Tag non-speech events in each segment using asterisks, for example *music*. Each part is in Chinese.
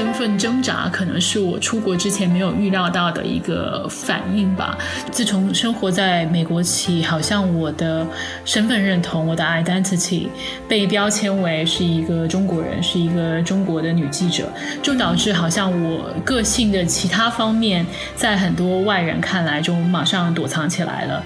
身份挣扎，可能是我出国之前没有预料到的一个反应吧。自从生活在美国起，好像我的身份认同，我的 identity 被标签为是一个中国人，是一个中国的女记者，就导致好像我个性的其他方面，在很多外人看来就马上躲藏起来了。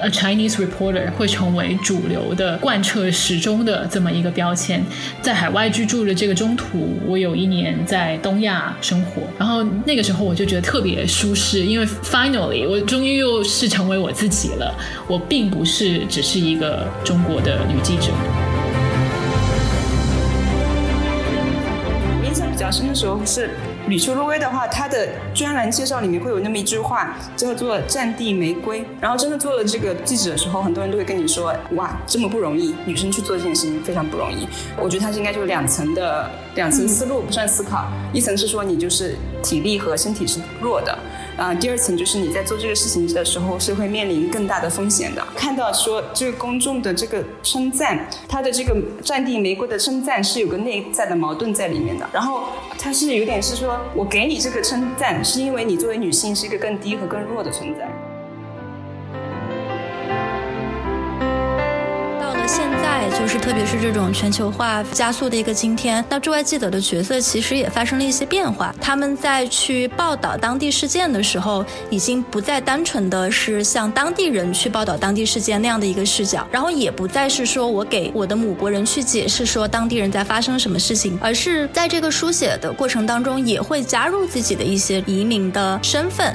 A Chinese reporter 会成为主流的贯彻始终的这么一个标签。在海外居住的这个中途，我有一年在东亚生活，然后那个时候我就觉得特别舒适，因为 finally 我终于又是成为我自己了。我并不是只是一个中国的女记者。印象比较深的时候是。吕秋露薇的话，她的专栏介绍里面会有那么一句话，叫做“战地玫瑰”。然后真的做了这个记者的时候，很多人都会跟你说：“哇，这么不容易，女生去做这件事情非常不容易。”我觉得它是应该就是两层的两层思路 *laughs* 不算思考，一层是说你就是体力和身体是弱的。啊，第二层就是你在做这个事情的时候是会面临更大的风险的。看到说这个公众的这个称赞，他的这个战地玫瑰的称赞是有个内在的矛盾在里面的。然后他是有点是说我给你这个称赞，是因为你作为女性是一个更低和更弱的存在。就是，特别是这种全球化加速的一个今天，那驻外记者的角色其实也发生了一些变化。他们在去报道当地事件的时候，已经不再单纯的是像当地人去报道当地事件那样的一个视角，然后也不再是说我给我的母国人去解释说当地人在发生什么事情，而是在这个书写的过程当中，也会加入自己的一些移民的身份。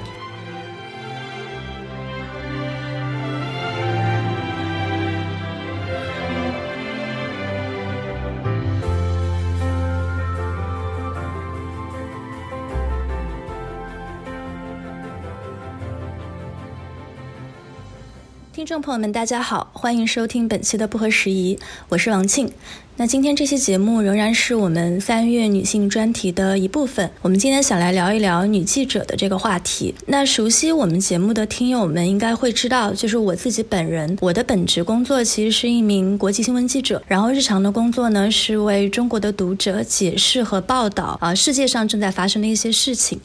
听众朋友们，大家好，欢迎收听本期的不合时宜，我是王庆。那今天这期节目仍然是我们三月女性专题的一部分。我们今天想来聊一聊女记者的这个话题。那熟悉我们节目的听友们应该会知道，就是我自己本人，我的本职工作其实是一名国际新闻记者，然后日常的工作呢是为中国的读者解释和报道啊世界上正在发生的一些事情。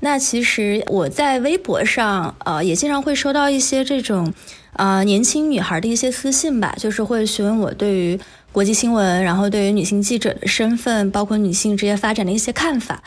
那其实我在微博上呃也经常会收到一些这种。啊，年轻女孩的一些私信吧，就是会询问我对于国际新闻，然后对于女性记者的身份，包括女性职业发展的一些看法。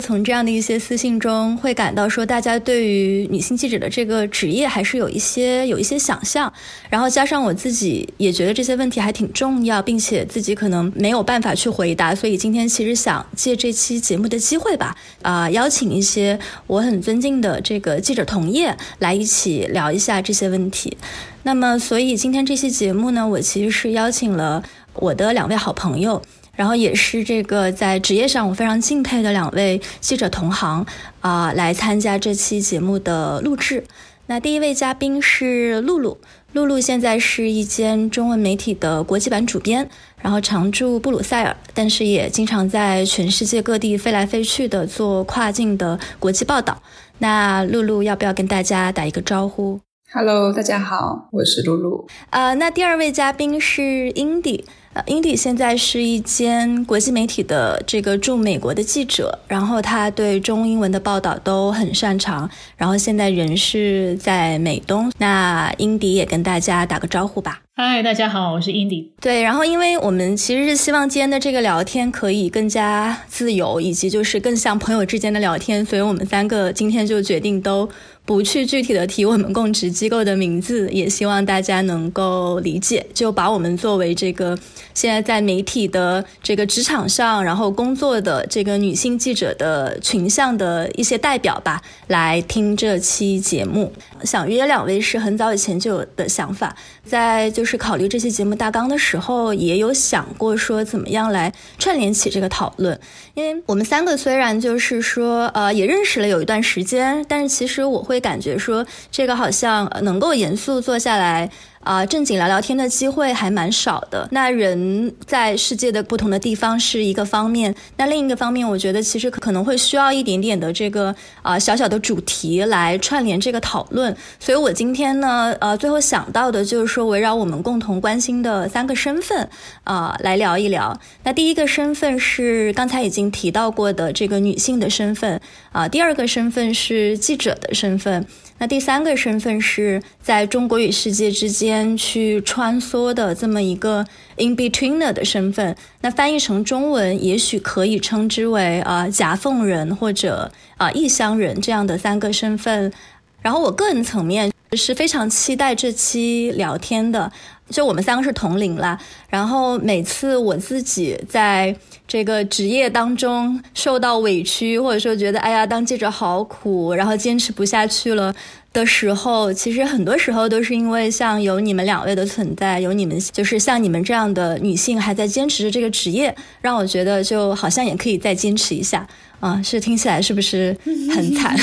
从这样的一些私信中，会感到说，大家对于女性记者的这个职业还是有一些有一些想象，然后加上我自己也觉得这些问题还挺重要，并且自己可能没有办法去回答，所以今天其实想借这期节目的机会吧，啊，邀请一些我很尊敬的这个记者同业来一起聊一下这些问题。那么，所以今天这期节目呢，我其实是邀请了我的两位好朋友。然后也是这个在职业上我非常敬佩的两位记者同行啊，来参加这期节目的录制。那第一位嘉宾是露露，露露现在是一间中文媒体的国际版主编，然后常驻布鲁塞尔，但是也经常在全世界各地飞来飞去的做跨境的国际报道。那露露要不要跟大家打一个招呼？Hello，大家好，我是露露。呃，那第二位嘉宾是 Indy。呃，Indy 现在是一间国际媒体的这个驻美国的记者，然后他对中英文的报道都很擅长，然后现在人是在美东。那 Indy 也跟大家打个招呼吧。嗨，大家好，我是 Indy。对，然后因为我们其实是希望今天的这个聊天可以更加自由，以及就是更像朋友之间的聊天，所以我们三个今天就决定都。不去具体的提我们供职机构的名字，也希望大家能够理解，就把我们作为这个现在在媒体的这个职场上，然后工作的这个女性记者的群像的一些代表吧，来听这期节目。想约两位是很早以前就有的想法，在就是考虑这期节目大纲的时候，也有想过说怎么样来串联起这个讨论。因为我们三个虽然就是说呃也认识了有一段时间，但是其实我会会感觉说这个好像能够严肃坐下来啊正经聊聊天的机会还蛮少的。那人在世界的不同的地方是一个方面，那另一个方面，我觉得其实可能会需要一点点的这个啊小小的主题来串联这个讨论。所以我今天呢，呃，最后想到的就是说，围绕我们共同关心的三个身份啊来聊一聊。那第一个身份是刚才已经提到过的这个女性的身份啊，第二个身份是记者的身份。那第三个身份是在中国与世界之间去穿梭的这么一个 in betweener 的身份。那翻译成中文，也许可以称之为啊夹缝人或者啊异乡人这样的三个身份。然后我个人层面是非常期待这期聊天的。就我们三个是同龄啦，然后每次我自己在这个职业当中受到委屈，或者说觉得哎呀当记者好苦，然后坚持不下去了的时候，其实很多时候都是因为像有你们两位的存在，有你们就是像你们这样的女性还在坚持着这个职业，让我觉得就好像也可以再坚持一下啊，是听起来是不是很惨？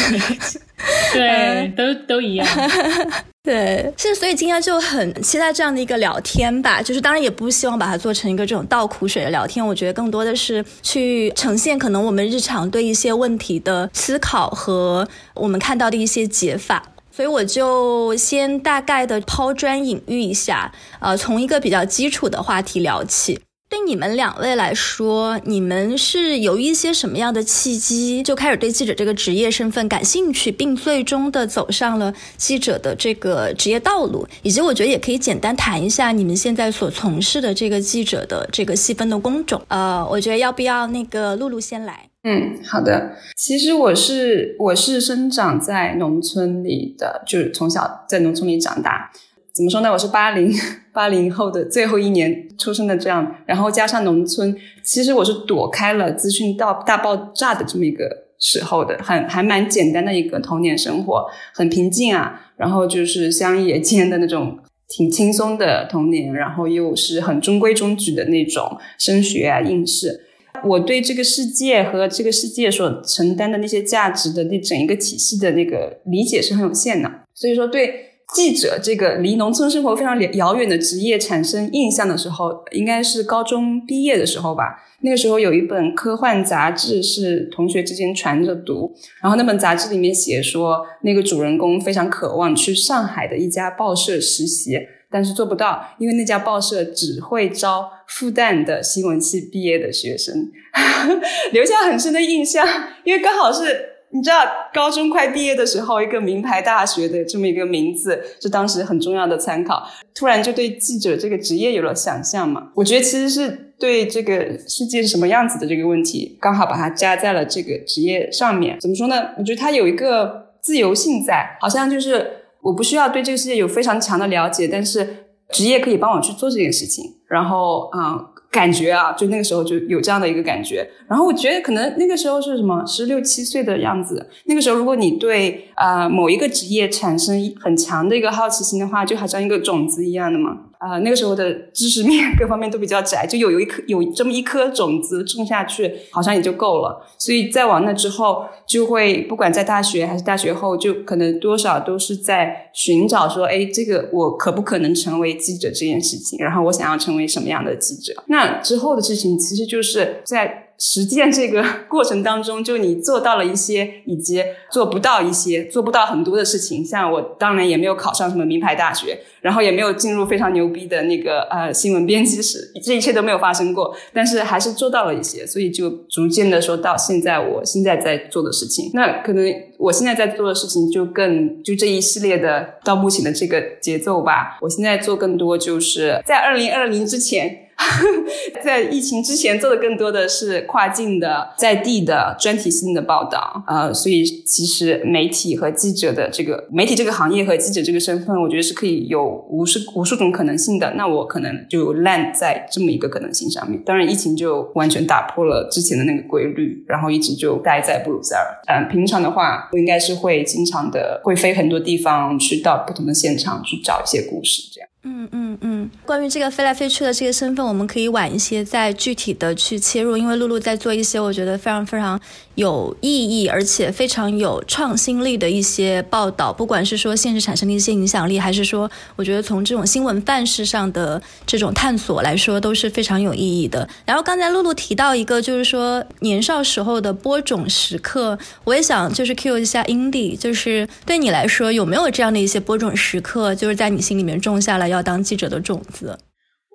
*laughs* 对，都都一样。*laughs* 对，是所以今天就很期待这样的一个聊天吧。就是当然也不希望把它做成一个这种倒苦水的聊天。我觉得更多的是去呈现可能我们日常对一些问题的思考和我们看到的一些解法。所以我就先大概的抛砖引玉一下，呃，从一个比较基础的话题聊起。对你们两位来说，你们是有一些什么样的契机就开始对记者这个职业身份感兴趣，并最终的走上了记者的这个职业道路？以及我觉得也可以简单谈一下你们现在所从事的这个记者的这个细分的工种。呃，我觉得要不要那个露露先来？嗯，好的。其实我是我是生长在农村里的，就是从小在农村里长大。怎么说呢？我是八零八零后的最后一年出生的，这样，然后加上农村，其实我是躲开了资讯到大爆炸的这么一个时候的，很还蛮简单的一个童年生活，很平静啊。然后就是乡野间的那种挺轻松的童年，然后又是很中规中矩的那种升学啊应试。我对这个世界和这个世界所承担的那些价值的那整一个体系的那个理解是很有限的，所以说对。记者这个离农村生活非常遥远的职业产生印象的时候，应该是高中毕业的时候吧。*laughs* 那个时候有一本科幻杂志是同学之间传着读，然后那本杂志里面写说，那个主人公非常渴望去上海的一家报社实习，但是做不到，因为那家报社只会招复旦的新闻系毕业的学生，*laughs* 留下很深的印象，因为刚好是。你知道高中快毕业的时候，一个名牌大学的这么一个名字是当时很重要的参考。突然就对记者这个职业有了想象嘛？我觉得其实是对这个世界是什么样子的这个问题，刚好把它加在了这个职业上面。怎么说呢？我觉得它有一个自由性在，好像就是我不需要对这个世界有非常强的了解，但是职业可以帮我去做这件事情。然后，嗯。感觉啊，就那个时候就有这样的一个感觉。然后我觉得可能那个时候是什么十六七岁的样子。那个时候，如果你对啊某一个职业产生很强的一个好奇心的话，就好像一个种子一样的嘛。啊，那个时候的知识面 *laughs* 各方面都比较窄，就有有一颗有这么一颗种子种下去，好像也就够了。所以再往那之后，就会不管在大学还是大学后，就可能多少都是在寻找说，哎，这个我可不可能成为记者这件事情？然后我想要成为什么样的记者？那之后的事情，其实就是在。实践这个过程当中，就你做到了一些，以及做不到一些，做不到很多的事情。像我当然也没有考上什么名牌大学，然后也没有进入非常牛逼的那个呃新闻编辑室，这一切都没有发生过。但是还是做到了一些，所以就逐渐的说到现在，我现在在做的事情。那可能我现在在做的事情就更就这一系列的到目前的这个节奏吧。我现在做更多就是在二零二零之前。*laughs* 在疫情之前做的更多的是跨境的在地的专题性的报道，呃，所以其实媒体和记者的这个媒体这个行业和记者这个身份，我觉得是可以有无数无数种可能性的。那我可能就烂在这么一个可能性上面。当然，疫情就完全打破了之前的那个规律，然后一直就待在布鲁塞尔。嗯，平常的话，我应该是会经常的会飞很多地方，去到不同的现场去找一些故事，这样。嗯。嗯嗯，关于这个飞来飞去的这个身份，我们可以晚一些再具体的去切入，因为露露在做一些我觉得非常非常有意义，而且非常有创新力的一些报道，不管是说现实产生的一些影响力，还是说我觉得从这种新闻范式上的这种探索来说，都是非常有意义的。然后刚才露露提到一个，就是说年少时候的播种时刻，我也想就是 cue 一下 Indy，就是对你来说有没有这样的一些播种时刻，就是在你心里面种下了。要当记者的种子，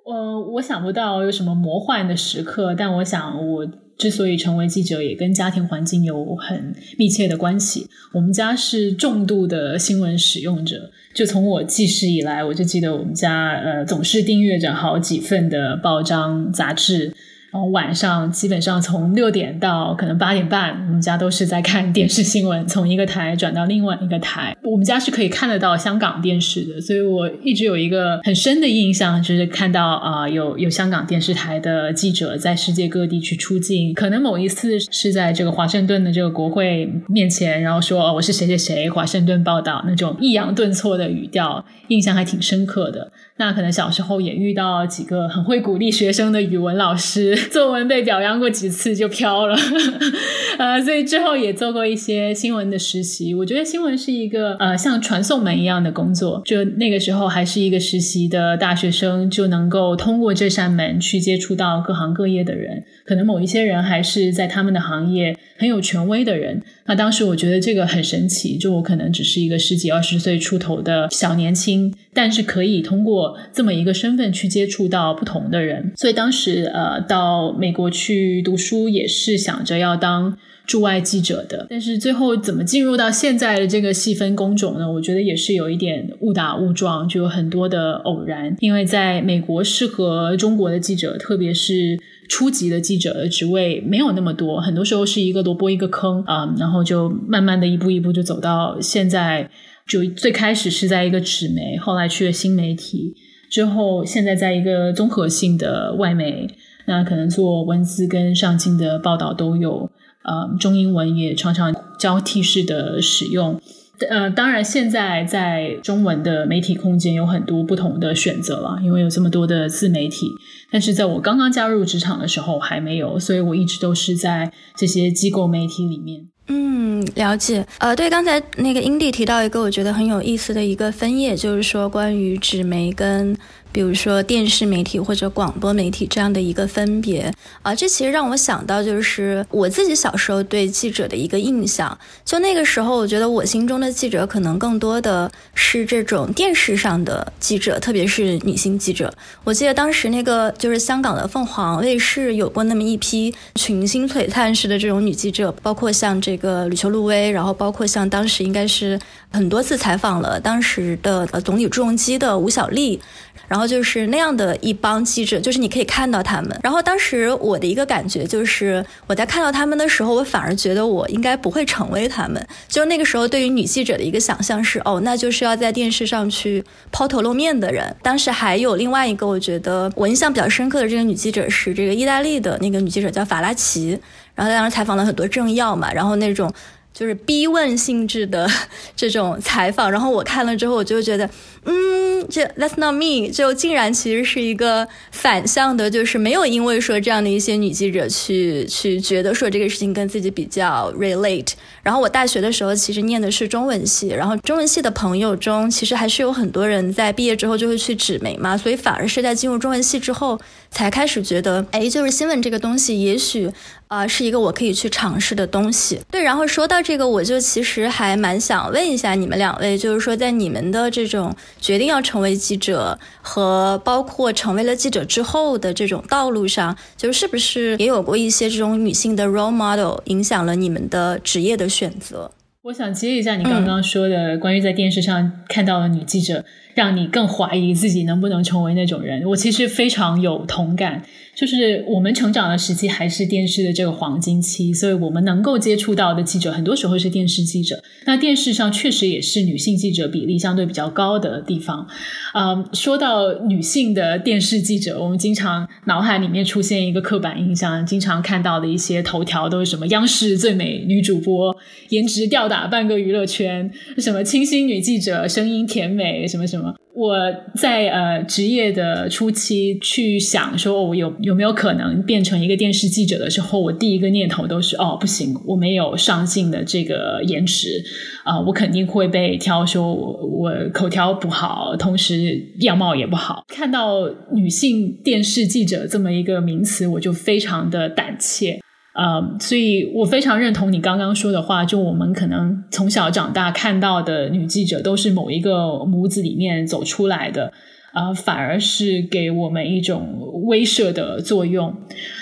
呃，我想不到有什么魔幻的时刻，但我想，我之所以成为记者，也跟家庭环境有很密切的关系。我们家是重度的新闻使用者，就从我记事以来，我就记得我们家呃总是订阅着好几份的报章杂志。然后晚上基本上从六点到可能八点半，我们家都是在看电视新闻，从一个台转到另外一个台。我们家是可以看得到香港电视的，所以我一直有一个很深的印象，就是看到啊有有香港电视台的记者在世界各地去出镜。可能某一次是在这个华盛顿的这个国会面前，然后说我是谁谁谁，华盛顿报道那种抑扬顿挫的语调，印象还挺深刻的。那可能小时候也遇到几个很会鼓励学生的语文老师，*laughs* 作文被表扬过几次就飘了，*laughs* 呃，所以之后也做过一些新闻的实习。我觉得新闻是一个呃像传送门一样的工作，就那个时候还是一个实习的大学生，就能够通过这扇门去接触到各行各业的人。可能某一些人还是在他们的行业很有权威的人。那当时我觉得这个很神奇，就我可能只是一个十几二十岁出头的小年轻，但是可以通过。这么一个身份去接触到不同的人，所以当时呃到美国去读书也是想着要当驻外记者的，但是最后怎么进入到现在的这个细分工种呢？我觉得也是有一点误打误撞，就有很多的偶然。因为在美国适合中国的记者，特别是初级的记者的职位没有那么多，很多时候是一个萝卜一个坑啊，然后就慢慢的一步一步就走到现在。就最开始是在一个纸媒，后来去了新媒体，之后现在在一个综合性的外媒，那可能做文字跟上镜的报道都有，呃，中英文也常常交替式的使用。呃，当然现在在中文的媒体空间有很多不同的选择了，因为有这么多的自媒体。但是在我刚刚加入职场的时候还没有，所以我一直都是在这些机构媒体里面。嗯，了解。呃，对，刚才那个英弟提到一个我觉得很有意思的一个分页，就是说关于纸媒跟。比如说电视媒体或者广播媒体这样的一个分别啊，这其实让我想到就是我自己小时候对记者的一个印象。就那个时候，我觉得我心中的记者可能更多的是这种电视上的记者，特别是女性记者。我记得当时那个就是香港的凤凰卫视有过那么一批群星璀璨式的这种女记者，包括像这个吕秋露薇，然后包括像当时应该是很多次采访了当时的呃总理朱镕基的吴小莉。然后就是那样的一帮记者，就是你可以看到他们。然后当时我的一个感觉就是，我在看到他们的时候，我反而觉得我应该不会成为他们。就那个时候，对于女记者的一个想象是，哦，那就是要在电视上去抛头露面的人。当时还有另外一个，我觉得我印象比较深刻的这个女记者是这个意大利的那个女记者叫法拉奇，然后当时采访了很多政要嘛，然后那种。就是逼问性质的 *laughs* 这种采访，然后我看了之后，我就觉得，嗯，这 That's not me，就竟然其实是一个反向的，就是没有因为说这样的一些女记者去去觉得说这个事情跟自己比较 relate。然后我大学的时候其实念的是中文系，然后中文系的朋友中其实还是有很多人在毕业之后就会去纸媒嘛，所以反而是在进入中文系之后才开始觉得，哎，就是新闻这个东西，也许。啊，是一个我可以去尝试的东西。对，然后说到这个，我就其实还蛮想问一下你们两位，就是说在你们的这种决定要成为记者和包括成为了记者之后的这种道路上，就是是不是也有过一些这种女性的 role model 影响了你们的职业的选择？我想接一下你刚刚说的关于在电视上看到的女记者，让你更怀疑自己能不能成为那种人。我其实非常有同感。就是我们成长的时期还是电视的这个黄金期，所以我们能够接触到的记者很多时候是电视记者。那电视上确实也是女性记者比例相对比较高的地方。啊，说到女性的电视记者，我们经常脑海里面出现一个刻板印象，经常看到的一些头条都是什么央视最美女主播，颜值吊打半个娱乐圈，什么清新女记者，声音甜美，什么什么。我在呃职业的初期去想说，我有有没有可能变成一个电视记者的时候，我第一个念头都是哦，不行，我没有上镜的这个颜值啊，我肯定会被挑，说我我口条不好，同时样貌也不好。看到女性电视记者这么一个名词，我就非常的胆怯。呃，所以我非常认同你刚刚说的话，就我们可能从小长大看到的女记者都是某一个模子里面走出来的，呃，反而是给我们一种威慑的作用。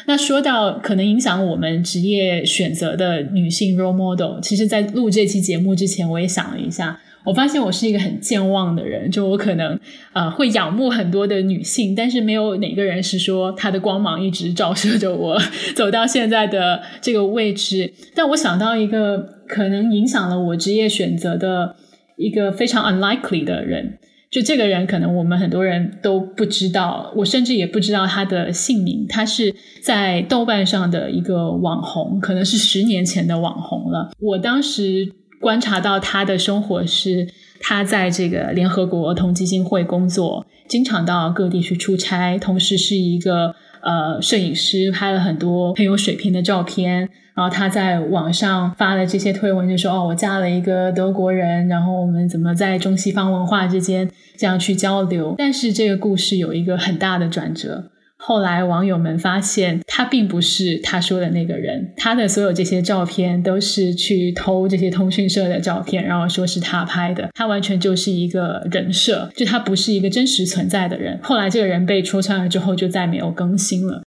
那说到可能影响我们职业选择的女性 role model，其实，在录这期节目之前，我也想了一下。我发现我是一个很健忘的人，就我可能呃会仰慕很多的女性，但是没有哪个人是说她的光芒一直照射着我走到现在的这个位置。但我想到一个可能影响了我职业选择的一个非常 unlikely 的人，就这个人可能我们很多人都不知道，我甚至也不知道他的姓名。他是在豆瓣上的一个网红，可能是十年前的网红了。我当时。观察到他的生活是，他在这个联合国儿童基金会工作，经常到各地去出差，同时是一个呃摄影师，拍了很多很有水平的照片。然后他在网上发了这些推文，就说：“哦，我嫁了一个德国人，然后我们怎么在中西方文化之间这样去交流。”但是这个故事有一个很大的转折。后来网友们发现，他并不是他说的那个人。他的所有这些照片都是去偷这些通讯社的照片，然后说是他拍的。他完全就是一个人设，就他不是一个真实存在的人。后来这个人被戳穿了之后，就再没有更新了。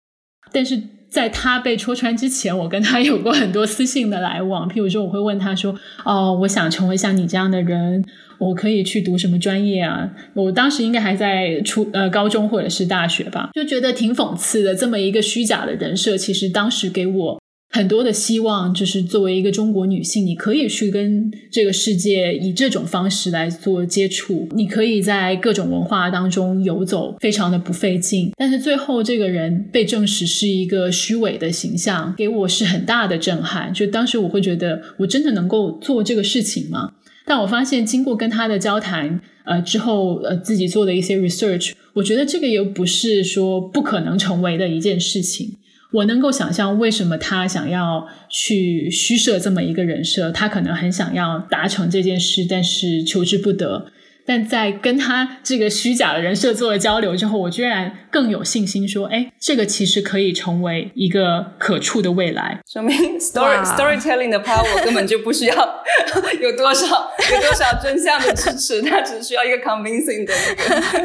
但是在他被戳穿之前，我跟他有过很多私信的来往。譬如说，我会问他说：“哦，我想成为像你这样的人。”我可以去读什么专业啊？我当时应该还在初呃高中或者是大学吧，就觉得挺讽刺的。这么一个虚假的人设，其实当时给我很多的希望，就是作为一个中国女性，你可以去跟这个世界以这种方式来做接触，你可以在各种文化当中游走，非常的不费劲。但是最后这个人被证实是一个虚伪的形象，给我是很大的震撼。就当时我会觉得，我真的能够做这个事情吗？但我发现，经过跟他的交谈，呃，之后呃，自己做的一些 research，我觉得这个又不是说不可能成为的一件事情。我能够想象为什么他想要去虚设这么一个人设，他可能很想要达成这件事，但是求之不得。但在跟他这个虚假的人设做了交流之后，我居然更有信心说：“哎，这个其实可以成为一个可触的未来。”说明 *laughs* story storytelling 的 power 根本就不需要有多少有多少真相的支持，它只需要一个 convincing 的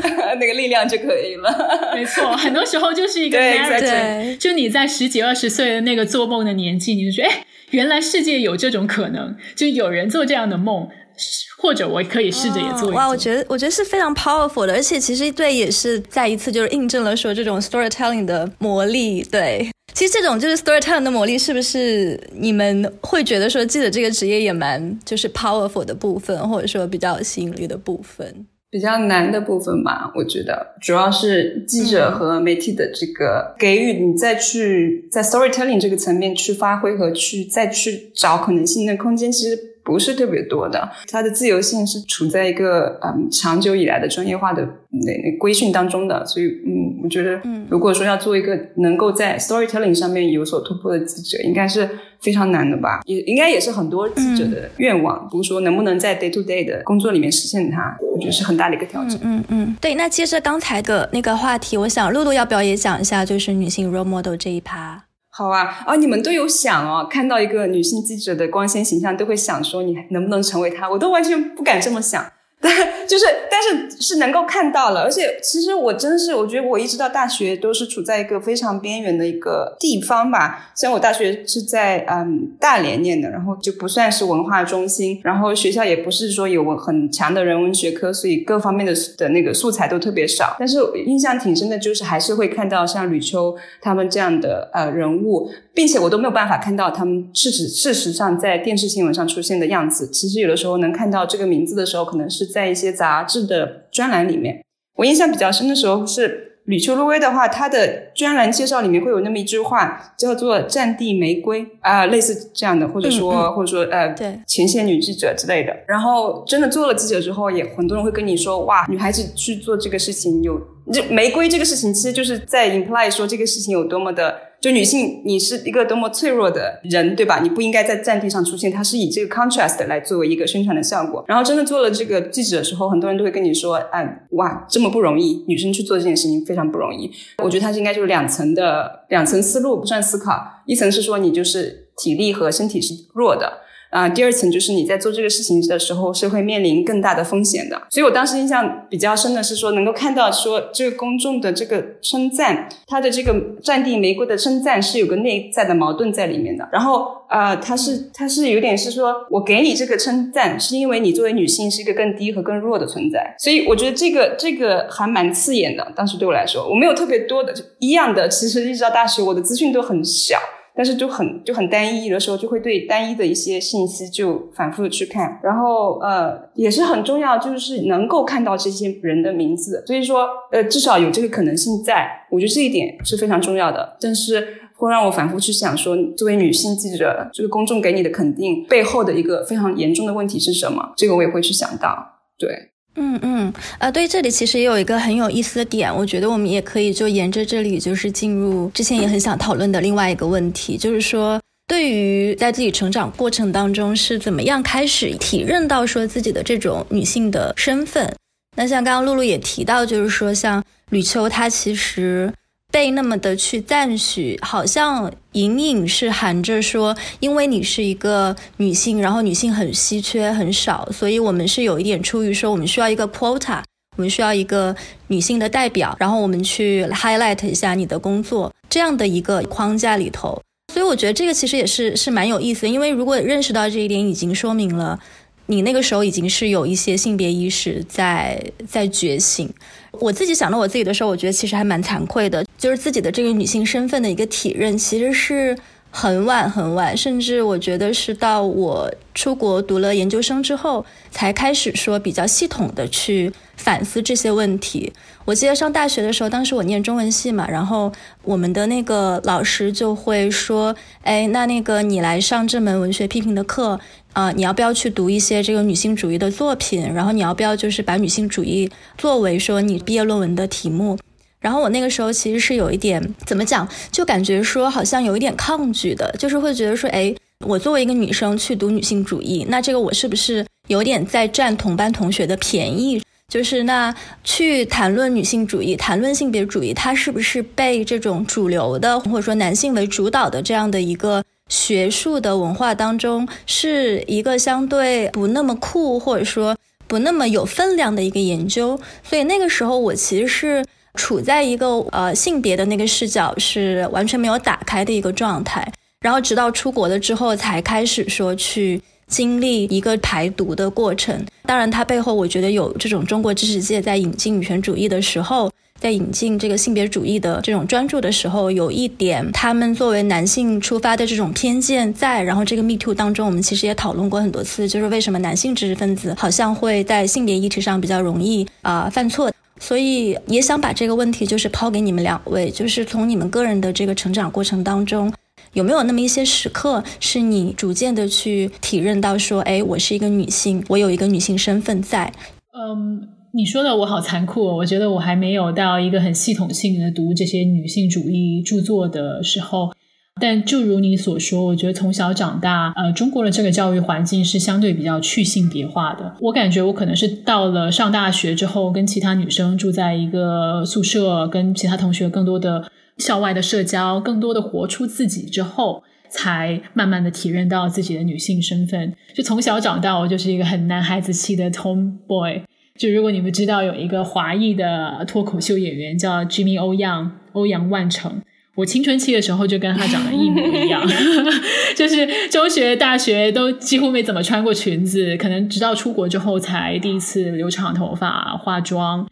那个那个力量就可以了。没错，很多时候就是一个 *laughs* narrative，就你在十几二十岁的那个做梦的年纪，你就觉得：“哎，原来世界有这种可能，就有人做这样的梦。” *laughs* 或者我可以试着也做一哇，我觉得我觉得是非常 powerful 的，而且其实对也是再一次就是印证了说这种 storytelling 的魔力。对，其实这种就是 storytelling 的魔力，是不是你们会觉得说记者这个职业也蛮就是 powerful 的部分，或者说比较有吸引力的部分？比较难的部分吧，我觉得主要是记者和媒体的这个给予你再去在 storytelling 这个层面去发挥和去再去找可能性的空间，其实。不是特别多的，它的自由性是处在一个嗯长久以来的专业化的那那规训当中的，所以嗯，我觉得，嗯，如果说要做一个能够在 storytelling 上面有所突破的记者，应该是非常难的吧？也应该也是很多记者的愿望，不是说能不能在 day to day 的工作里面实现它，我觉得是很大的一个挑战。嗯嗯，对。那接着刚才的那个话题，我想露露要不要也讲一下，就是女性 role model 这一趴？好啊，啊，你们都有想哦，看到一个女性记者的光鲜形象，都会想说你能不能成为她？我都完全不敢这么想。但 *laughs* 就是，但是是能够看到了，而且其实我真是，我觉得我一直到大学都是处在一个非常边缘的一个地方吧。虽然我大学是在嗯大连念的，然后就不算是文化中心，然后学校也不是说有很强的人文学科，所以各方面的的那个素材都特别少。但是印象挺深的，就是还是会看到像吕秋他们这样的呃人物。并且我都没有办法看到他们事实事实上在电视新闻上出现的样子。其实有的时候能看到这个名字的时候，可能是在一些杂志的专栏里面。我印象比较深的时候是吕秋露薇的话，她的专栏介绍里面会有那么一句话，叫做“战地玫瑰”啊，类似这样的，或者说或者说呃，对前线女记者之类的。然后真的做了记者之后，也很多人会跟你说，哇，女孩子去做这个事情有，这玫瑰这个事情，其实就是在 imply 说这个事情有多么的。就女性，你是一个多么脆弱的人，对吧？你不应该在战地上出现。它是以这个 contrast 来作为一个宣传的效果。然后真的做了这个记者的时候，很多人都会跟你说：“哎，哇，这么不容易，女生去做这件事情非常不容易。”我觉得它是应该就是两层的两层思路，不算思考。一层是说你就是体力和身体是弱的。啊，第二层就是你在做这个事情的时候是会面临更大的风险的，所以我当时印象比较深的是说，能够看到说这个公众的这个称赞，他的这个战地玫瑰的称赞是有个内在的矛盾在里面的。然后，呃，他是他是有点是说我给你这个称赞，是因为你作为女性是一个更低和更弱的存在，所以我觉得这个这个还蛮刺眼的。当时对我来说，我没有特别多的一样的，其实一直到大学，我的资讯都很小。但是就很就很单一，的时候就会对单一的一些信息就反复的去看，然后呃也是很重要，就是能够看到这些人的名字，所以说呃至少有这个可能性在，我觉得这一点是非常重要的。但是会让我反复去想说，作为女性记者，这个公众给你的肯定背后的一个非常严重的问题是什么？这个我也会去想到，对。嗯嗯，呃，对，这里其实也有一个很有意思的点，我觉得我们也可以就沿着这里，就是进入之前也很想讨论的另外一个问题，就是说，对于在自己成长过程当中是怎么样开始体认到说自己的这种女性的身份。那像刚刚露露也提到，就是说像吕秋，她其实。被那么的去赞许，好像隐隐是含着说，因为你是一个女性，然后女性很稀缺很少，所以我们是有一点出于说，我们需要一个 quota，我们需要一个女性的代表，然后我们去 highlight 一下你的工作这样的一个框架里头。所以我觉得这个其实也是是蛮有意思的，因为如果认识到这一点，已经说明了你那个时候已经是有一些性别意识在在觉醒。我自己想到我自己的时候，我觉得其实还蛮惭愧的，就是自己的这个女性身份的一个体认，其实是很晚很晚，甚至我觉得是到我出国读了研究生之后，才开始说比较系统的去反思这些问题。我记得上大学的时候，当时我念中文系嘛，然后我们的那个老师就会说：“哎，那那个你来上这门文学批评的课。”啊，你要不要去读一些这个女性主义的作品？然后你要不要就是把女性主义作为说你毕业论文的题目？然后我那个时候其实是有一点怎么讲，就感觉说好像有一点抗拒的，就是会觉得说，哎，我作为一个女生去读女性主义，那这个我是不是有点在占同班同学的便宜？就是那去谈论女性主义、谈论性别主义，它是不是被这种主流的或者说男性为主导的这样的一个？学术的文化当中是一个相对不那么酷，或者说不那么有分量的一个研究，所以那个时候我其实是处在一个呃性别的那个视角是完全没有打开的一个状态，然后直到出国了之后才开始说去经历一个排毒的过程。当然，它背后我觉得有这种中国知识界在引进女权主义的时候。在引进这个性别主义的这种专注的时候，有一点他们作为男性出发的这种偏见在。然后这个 Me Too 当中，我们其实也讨论过很多次，就是为什么男性知识分子好像会在性别议题上比较容易啊犯错。所以也想把这个问题就是抛给你们两位，就是从你们个人的这个成长过程当中，有没有那么一些时刻是你逐渐的去体认到说，哎，我是一个女性，我有一个女性身份在。嗯。你说的我好残酷，哦我觉得我还没有到一个很系统性的读这些女性主义著作的时候。但就如你所说，我觉得从小长大，呃，中国的这个教育环境是相对比较去性别化的。我感觉我可能是到了上大学之后，跟其他女生住在一个宿舍，跟其他同学更多的校外的社交，更多的活出自己之后，才慢慢的体认到自己的女性身份。就从小长大，我就是一个很男孩子气的 tomboy。就如果你们知道有一个华裔的脱口秀演员叫 Jimmy 欧阳欧阳万成，我青春期的时候就跟他长得一模一样，*laughs* 就是中学、大学都几乎没怎么穿过裙子，可能直到出国之后才第一次留长头发、化妆。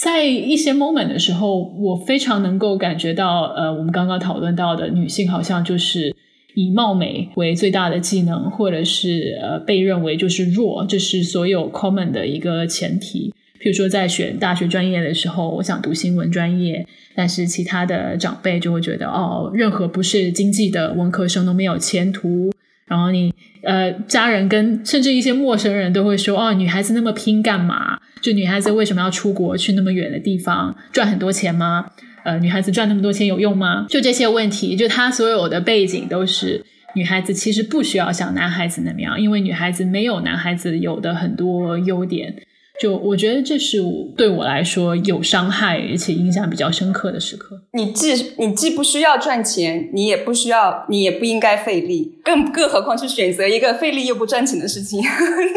在一些 moment 的时候，我非常能够感觉到，呃，我们刚刚讨论到的女性好像就是。以貌美为最大的技能，或者是呃被认为就是弱，这是所有 common 的一个前提。譬如说在选大学专业的时候，我想读新闻专业，但是其他的长辈就会觉得哦，任何不是经济的文科生都没有前途。然后你呃，家人跟甚至一些陌生人都会说哦，女孩子那么拼干嘛？就女孩子为什么要出国去那么远的地方赚很多钱吗？呃，女孩子赚那么多钱有用吗？就这些问题，就他所有的背景都是女孩子其实不需要像男孩子那么样，因为女孩子没有男孩子有的很多优点。就我觉得这是对我来说有伤害而且印象比较深刻的时刻。你既你既不需要赚钱，你也不需要，你也不应该费力，更更何况去选择一个费力又不赚钱的事情，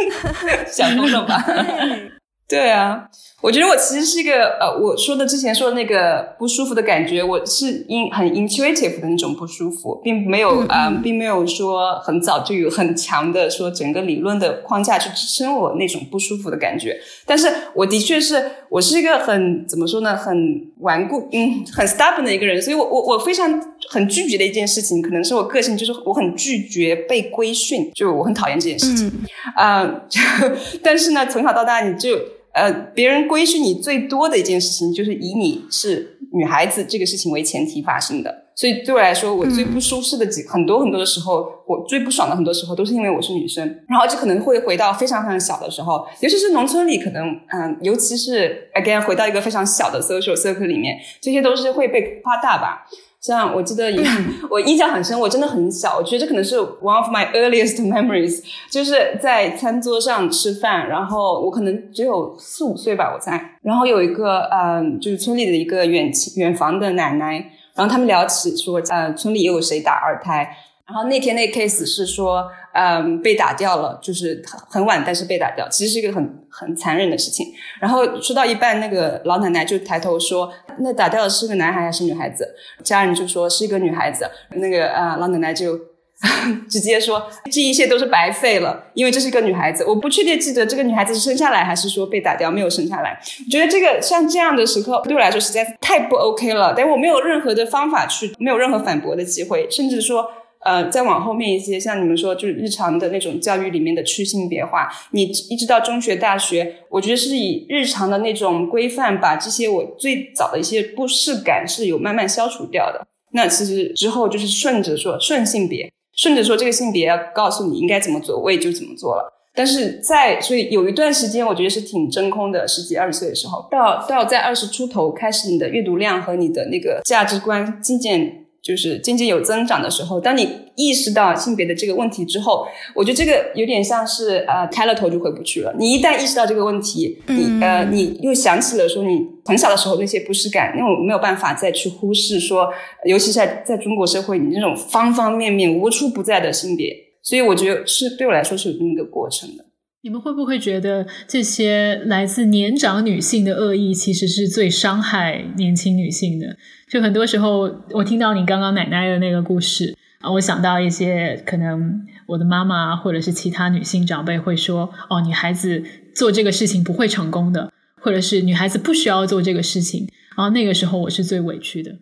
*laughs* 想通了吧？*laughs* 对啊。我觉得我其实是一个呃，我说的之前说的那个不舒服的感觉，我是因很 intuitive 的那种不舒服，并没有啊，并没有说很早就有很强的说整个理论的框架去支撑我那种不舒服的感觉。但是我的确是我是一个很怎么说呢，很顽固，嗯，很 stubborn 的一个人，所以我我我非常很拒绝的一件事情，可能是我个性就是我很拒绝被规训，就我很讨厌这件事情啊。*laughs* 但是呢，从小到大你就。呃，别人规训你最多的一件事情，就是以你是女孩子这个事情为前提发生的。所以对我来说，我最不舒适的几很多很多的时候，我最不爽的很多时候，都是因为我是女生。然后就可能会回到非常非常小的时候，尤其是农村里，可能嗯，尤其是 again 回到一个非常小的 social circle 里面，这些都是会被夸大吧。像我记得，*laughs* 我印象很深，我真的很小，我觉得这可能是 one of my earliest memories，就是在餐桌上吃饭，然后我可能只有四五岁吧，我在，然后有一个嗯，就是村里的一个远远房的奶奶，然后他们聊起说，呃，村里又有谁打二胎。然后那天那 case 是说，嗯，被打掉了，就是很晚，但是被打掉，其实是一个很很残忍的事情。然后说到一半，那个老奶奶就抬头说：“那打掉的是个男孩还是女孩子？”家人就说是一个女孩子。那个啊，老奶奶就 *laughs* 直接说：“这一切都是白费了，因为这是一个女孩子。我不确定记得这个女孩子是生下来还是说被打掉没有生下来。我觉得这个像这样的时刻对我来说实在是太不 OK 了，但我没有任何的方法去，没有任何反驳的机会，甚至说。”呃，再往后面一些，像你们说，就是日常的那种教育里面的去性别化，你一直到中学、大学，我觉得是以日常的那种规范，把这些我最早的一些不适感是有慢慢消除掉的。那其实之后就是顺着说顺性别，顺着说这个性别要告诉你应该怎么做，我也就怎么做了。但是在所以有一段时间，我觉得是挺真空的，十几二十岁的时候，到到在二十出头开始，你的阅读量和你的那个价值观渐渐。就是渐渐有增长的时候，当你意识到性别的这个问题之后，我觉得这个有点像是呃开了头就回不去了。你一旦意识到这个问题，你呃你又想起了说你很小的时候那些不适感，因为我没有办法再去忽视说，尤其在在中国社会，你那种方方面面无处不在的性别，所以我觉得是对我来说是有这么一个过程的。你们会不会觉得这些来自年长女性的恶意，其实是最伤害年轻女性的？就很多时候，我听到你刚刚奶奶的那个故事啊，我想到一些可能我的妈妈或者是其他女性长辈会说：“哦，女孩子做这个事情不会成功的，或者是女孩子不需要做这个事情。”然后那个时候我是最委屈的。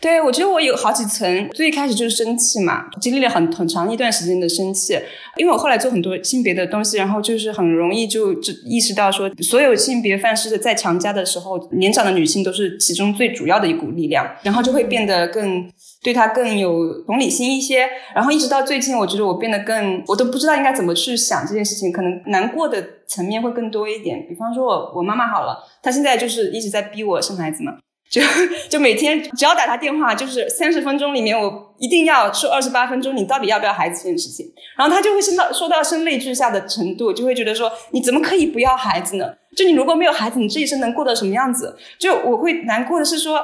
对，我觉得我有好几层，最开始就是生气嘛，经历了很很长一段时间的生气，因为我后来做很多性别的东西，然后就是很容易就意识到说，所有性别范式的在强加的时候，年长的女性都是其中最主要的一股力量，然后就会变得更对她更有同理心一些，然后一直到最近，我觉得我变得更，我都不知道应该怎么去想这件事情，可能难过的层面会更多一点，比方说我我妈妈好了，她现在就是一直在逼我生孩子嘛。就 *laughs* 就每天只要打他电话，就是三十分钟里面，我一定要说二十八分钟，你到底要不要孩子这件事情。然后他就会生到说到声泪俱下的程度，就会觉得说你怎么可以不要孩子呢？就你如果没有孩子，你这一生能过得什么样子？就我会难过的是说，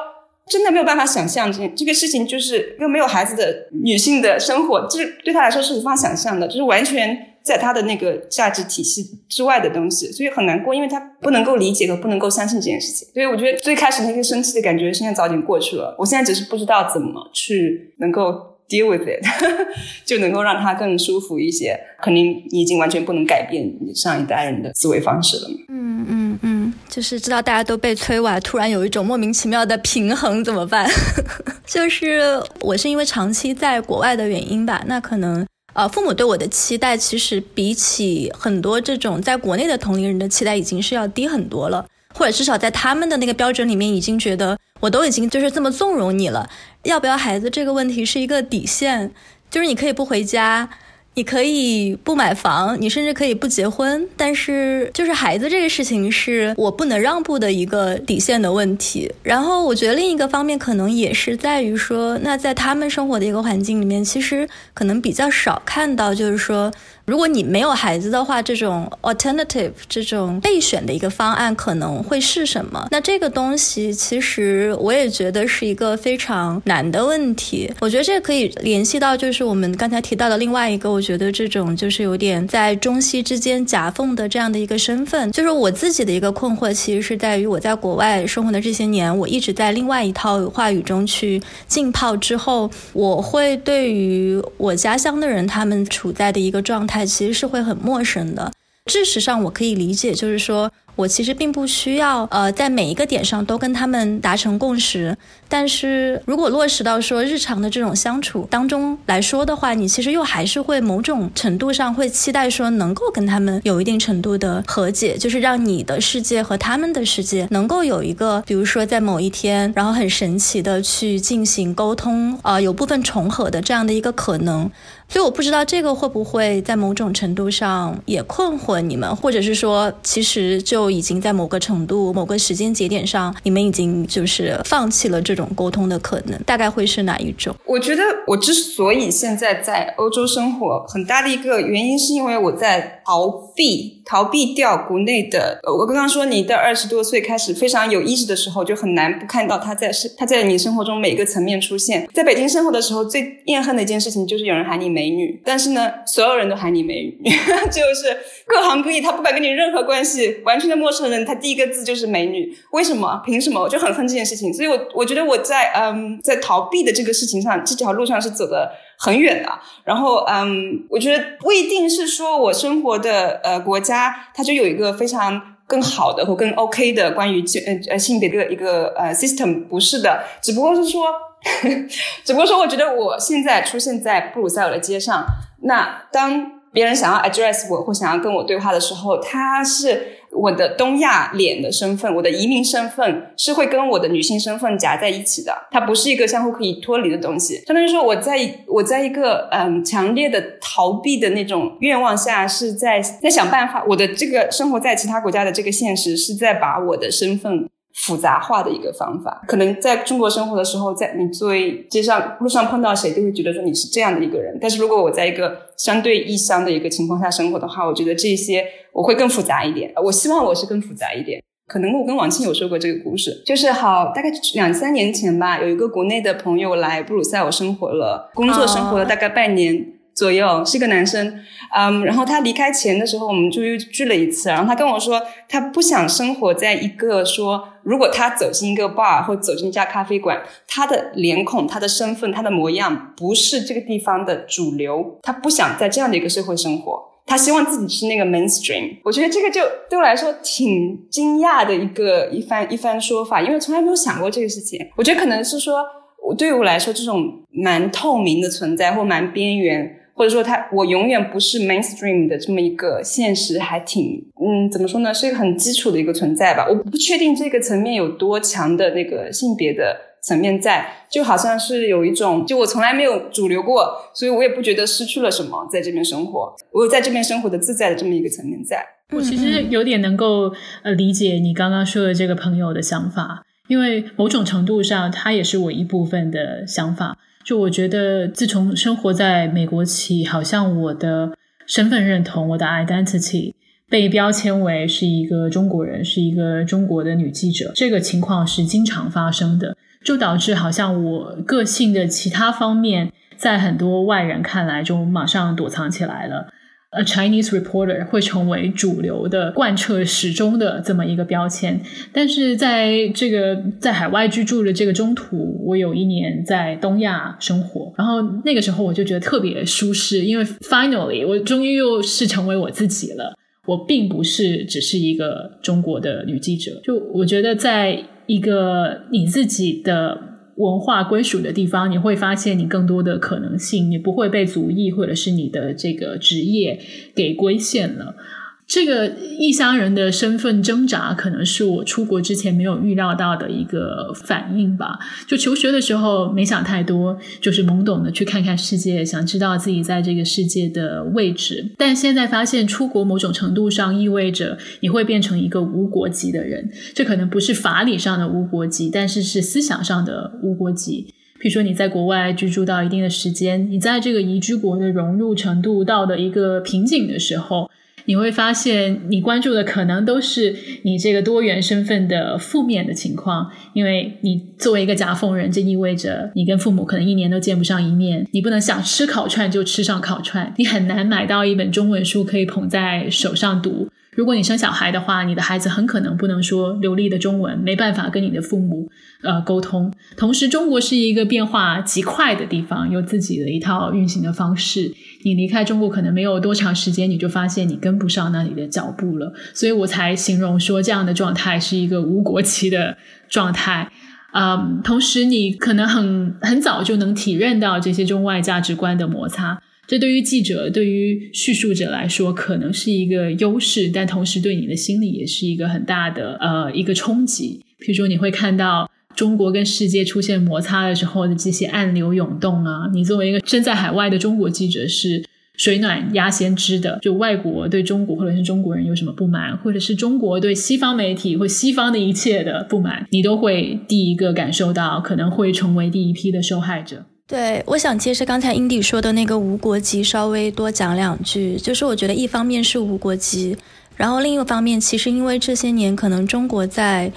真的没有办法想象这这个事情，就是一个没有孩子的女性的生活，这对他来说是无法想象的，就是完全。在他的那个价值体系之外的东西，所以很难过，因为他不能够理解和不能够相信这件事情。所以我觉得最开始那个生气的感觉，现在早点过去了。我现在只是不知道怎么去能够 deal with it，*laughs* 就能够让他更舒服一些。肯定你已经完全不能改变你上一代人的思维方式了。嗯嗯嗯，就是知道大家都被催完，突然有一种莫名其妙的平衡，怎么办？*laughs* 就是我是因为长期在国外的原因吧，那可能。呃，父母对我的期待其实比起很多这种在国内的同龄人的期待已经是要低很多了，或者至少在他们的那个标准里面已经觉得我都已经就是这么纵容你了，要不要孩子这个问题是一个底线，就是你可以不回家。你可以不买房，你甚至可以不结婚，但是就是孩子这个事情是我不能让步的一个底线的问题。然后我觉得另一个方面可能也是在于说，那在他们生活的一个环境里面，其实可能比较少看到，就是说。如果你没有孩子的话，这种 alternative 这种备选的一个方案可能会是什么？那这个东西其实我也觉得是一个非常难的问题。我觉得这可以联系到就是我们刚才提到的另外一个，我觉得这种就是有点在中西之间夹缝的这样的一个身份。就是我自己的一个困惑，其实是在于我在国外生活的这些年，我一直在另外一套话语中去浸泡之后，我会对于我家乡的人他们处在的一个状态。其实是会很陌生的。事实上，我可以理解，就是说。我其实并不需要，呃，在每一个点上都跟他们达成共识。但是如果落实到说日常的这种相处当中来说的话，你其实又还是会某种程度上会期待说能够跟他们有一定程度的和解，就是让你的世界和他们的世界能够有一个，比如说在某一天，然后很神奇的去进行沟通，啊，有部分重合的这样的一个可能。所以我不知道这个会不会在某种程度上也困惑你们，或者是说其实就。已经在某个程度、某个时间节点上，你们已经就是放弃了这种沟通的可能，大概会是哪一种？我觉得我之所以现在在欧洲生活，很大的一个原因是因为我在逃避、逃避掉国内的。我刚刚说，你的二十多岁开始非常有意识的时候，就很难不看到他在生他在你生活中每一个层面出现。在北京生活的时候，最厌恨的一件事情就是有人喊你美女，但是呢，所有人都喊你美女，*laughs* 就是各行各业，他不管跟你任何关系，完全的。陌生人，他第一个字就是美女，为什么？凭什么？我就很恨这件事情，所以我我觉得我在嗯在逃避的这个事情上，这条路上是走的很远的。然后嗯，我觉得不一定是说我生活的呃国家，它就有一个非常更好的或更 OK 的关于性呃性别的一个呃 system，不是的，只不过是说，*laughs* 只不过说，我觉得我现在出现在布鲁塞尔的街上，那当。别人想要 address 我或想要跟我对话的时候，他是我的东亚脸的身份，我的移民身份是会跟我的女性身份夹在一起的，它不是一个相互可以脱离的东西。相当于说，我在我在一个嗯强烈的逃避的那种愿望下，是在在想办法。我的这个生活在其他国家的这个现实，是在把我的身份。复杂化的一个方法，可能在中国生活的时候，在你作为街上路上碰到谁，都会觉得说你是这样的一个人。但是如果我在一个相对异乡的一个情况下生活的话，我觉得这些我会更复杂一点。我希望我是更复杂一点。可能我跟王庆有说过这个故事，就是好大概两三年前吧，有一个国内的朋友来布鲁塞尔生活了，工作生活了大概半年。左右是一个男生，嗯，然后他离开前的时候，我们就又聚了一次。然后他跟我说，他不想生活在一个说，如果他走进一个 bar 或走进一家咖啡馆，他的脸孔、他的身份、他的模样不是这个地方的主流，他不想在这样的一个社会生活。他希望自己是那个 mainstream。我觉得这个就对我来说挺惊讶的一个一番一番说法，因为从来没有想过这个事情。我觉得可能是说，我对于我来说，这种蛮透明的存在或蛮边缘。或者说他，我永远不是 mainstream 的这么一个现实，还挺，嗯，怎么说呢，是一个很基础的一个存在吧。我不确定这个层面有多强的那个性别的层面在，就好像是有一种，就我从来没有主流过，所以我也不觉得失去了什么在这边生活，我有在这边生活的自在的这么一个层面在。我其实有点能够呃理解你刚刚说的这个朋友的想法，因为某种程度上，他也是我一部分的想法。就我觉得，自从生活在美国起，好像我的身份认同，我的 identity 被标签为是一个中国人，是一个中国的女记者，这个情况是经常发生的，就导致好像我个性的其他方面，在很多外人看来就马上躲藏起来了。A Chinese reporter 会成为主流的贯彻始终的这么一个标签，但是在这个在海外居住的这个中途，我有一年在东亚生活，然后那个时候我就觉得特别舒适，因为 finally 我终于又是成为我自己了，我并不是只是一个中国的女记者，就我觉得在一个你自己的。文化归属的地方，你会发现你更多的可能性，你不会被族裔或者是你的这个职业给规限了。这个异乡人的身份挣扎，可能是我出国之前没有预料到的一个反应吧。就求学的时候没想太多，就是懵懂的去看看世界，想知道自己在这个世界的位置。但现在发现，出国某种程度上意味着你会变成一个无国籍的人。这可能不是法理上的无国籍，但是是思想上的无国籍。比如说你在国外居住到一定的时间，你在这个移居国的融入程度到的一个瓶颈的时候。你会发现，你关注的可能都是你这个多元身份的负面的情况，因为你作为一个夹缝人，这意味着你跟父母可能一年都见不上一面，你不能想吃烤串就吃上烤串，你很难买到一本中文书可以捧在手上读。如果你生小孩的话，你的孩子很可能不能说流利的中文，没办法跟你的父母呃沟通。同时，中国是一个变化极快的地方，有自己的一套运行的方式。你离开中国可能没有多长时间，你就发现你跟不上那里的脚步了。所以我才形容说，这样的状态是一个无国籍的状态。嗯，同时你可能很很早就能体认到这些中外价值观的摩擦。这对于记者、对于叙述者来说，可能是一个优势，但同时对你的心理也是一个很大的呃一个冲击。比如说，你会看到中国跟世界出现摩擦的时候的这些暗流涌动啊。你作为一个身在海外的中国记者，是水暖鸭先知的。就外国对中国或者是中国人有什么不满，或者是中国对西方媒体或西方的一切的不满，你都会第一个感受到，可能会成为第一批的受害者。对，我想接着刚才 Indy 说的那个无国籍稍微多讲两句。就是我觉得一方面是无国籍，然后另一个方面，其实因为这些年可能中国在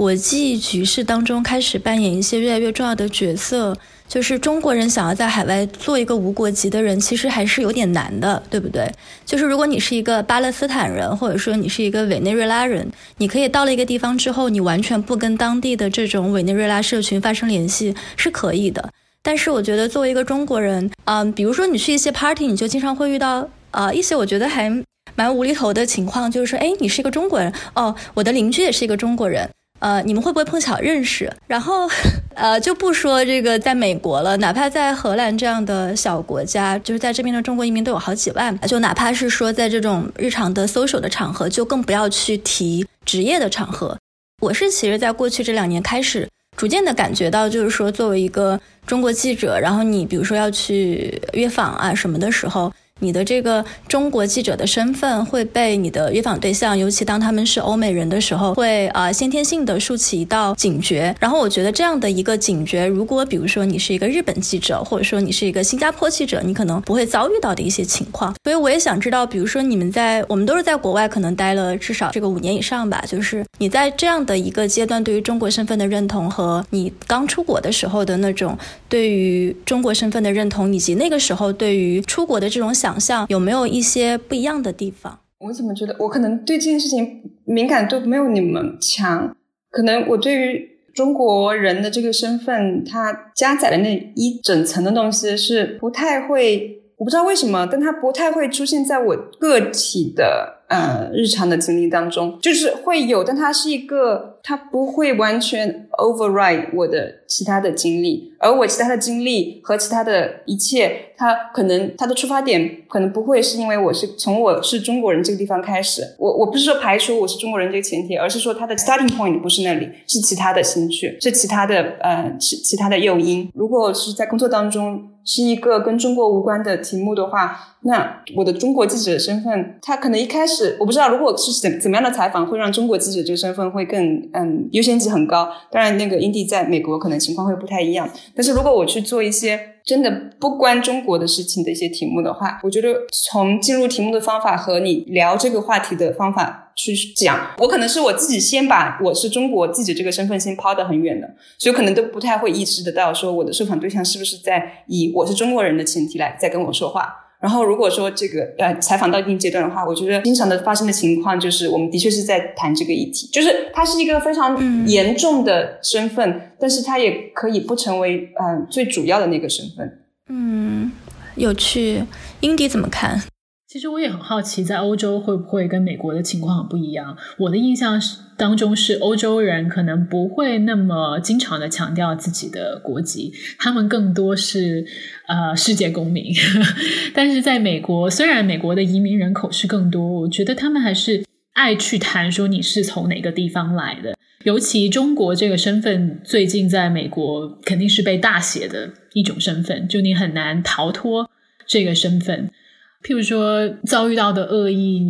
国际局势当中开始扮演一些越来越重要的角色，就是中国人想要在海外做一个无国籍的人，其实还是有点难的，对不对？就是如果你是一个巴勒斯坦人，或者说你是一个委内瑞拉人，你可以到了一个地方之后，你完全不跟当地的这种委内瑞拉社群发生联系，是可以的。但是我觉得，作为一个中国人，嗯，比如说你去一些 party，你就经常会遇到呃一些我觉得还蛮无厘头的情况，就是说，哎，你是一个中国人，哦，我的邻居也是一个中国人，呃，你们会不会碰巧认识？然后，*laughs* 呃，就不说这个在美国了，哪怕在荷兰这样的小国家，就是在这边的中国移民都有好几万，就哪怕是说在这种日常的 social 的场合，就更不要去提职业的场合。我是其实在过去这两年开始。逐渐的感觉到，就是说，作为一个中国记者，然后你比如说要去约访啊什么的时候。你的这个中国记者的身份会被你的约访对象，尤其当他们是欧美人的时候，会啊先天性的竖起一道警觉。然后我觉得这样的一个警觉，如果比如说你是一个日本记者，或者说你是一个新加坡记者，你可能不会遭遇到的一些情况。所以我也想知道，比如说你们在我们都是在国外可能待了至少这个五年以上吧，就是你在这样的一个阶段，对于中国身份的认同和你刚出国的时候的那种对于中国身份的认同，以及那个时候对于出国的这种想。想象有没有一些不一样的地方？我怎么觉得我可能对这件事情敏感度没有你们强？可能我对于中国人的这个身份，它加载的那一整层的东西是不太会，我不知道为什么，但它不太会出现在我个体的。呃，日常的经历当中，就是会有，但它是一个，它不会完全 override 我的其他的经历，而我其他的经历和其他的一切，它可能它的出发点可能不会是因为我是从我是中国人这个地方开始，我我不是说排除我是中国人这个前提，而是说它的 starting point 不是那里，是其他的兴趣，是其他的呃其其他的诱因。如果是在工作当中是一个跟中国无关的题目的话，那我的中国记者身份，他可能一开始。我不知道，如果是怎怎么样的采访会让中国记者这个身份会更嗯优先级很高。当然，那个英迪在美国可能情况会不太一样。但是如果我去做一些真的不关中国的事情的一些题目的话，我觉得从进入题目的方法和你聊这个话题的方法去讲，我可能是我自己先把我是中国记者这个身份先抛得很远的，所以可能都不太会意识得到说我的受访对象是不是在以我是中国人的前提来在跟我说话。然后，如果说这个呃采访到一定阶段的话，我觉得经常的发生的情况就是，我们的确是在谈这个议题，就是它是一个非常严重的身份，但是它也可以不成为嗯最主要的那个身份。嗯，有趣，英迪怎么看？其实我也很好奇，在欧洲会不会跟美国的情况不一样？我的印象是当中是欧洲人可能不会那么经常的强调自己的国籍，他们更多是呃世界公民。*laughs* 但是在美国，虽然美国的移民人口是更多，我觉得他们还是爱去谈说你是从哪个地方来的。尤其中国这个身份，最近在美国肯定是被大写的一种身份，就你很难逃脱这个身份。譬如说遭遇到的恶意，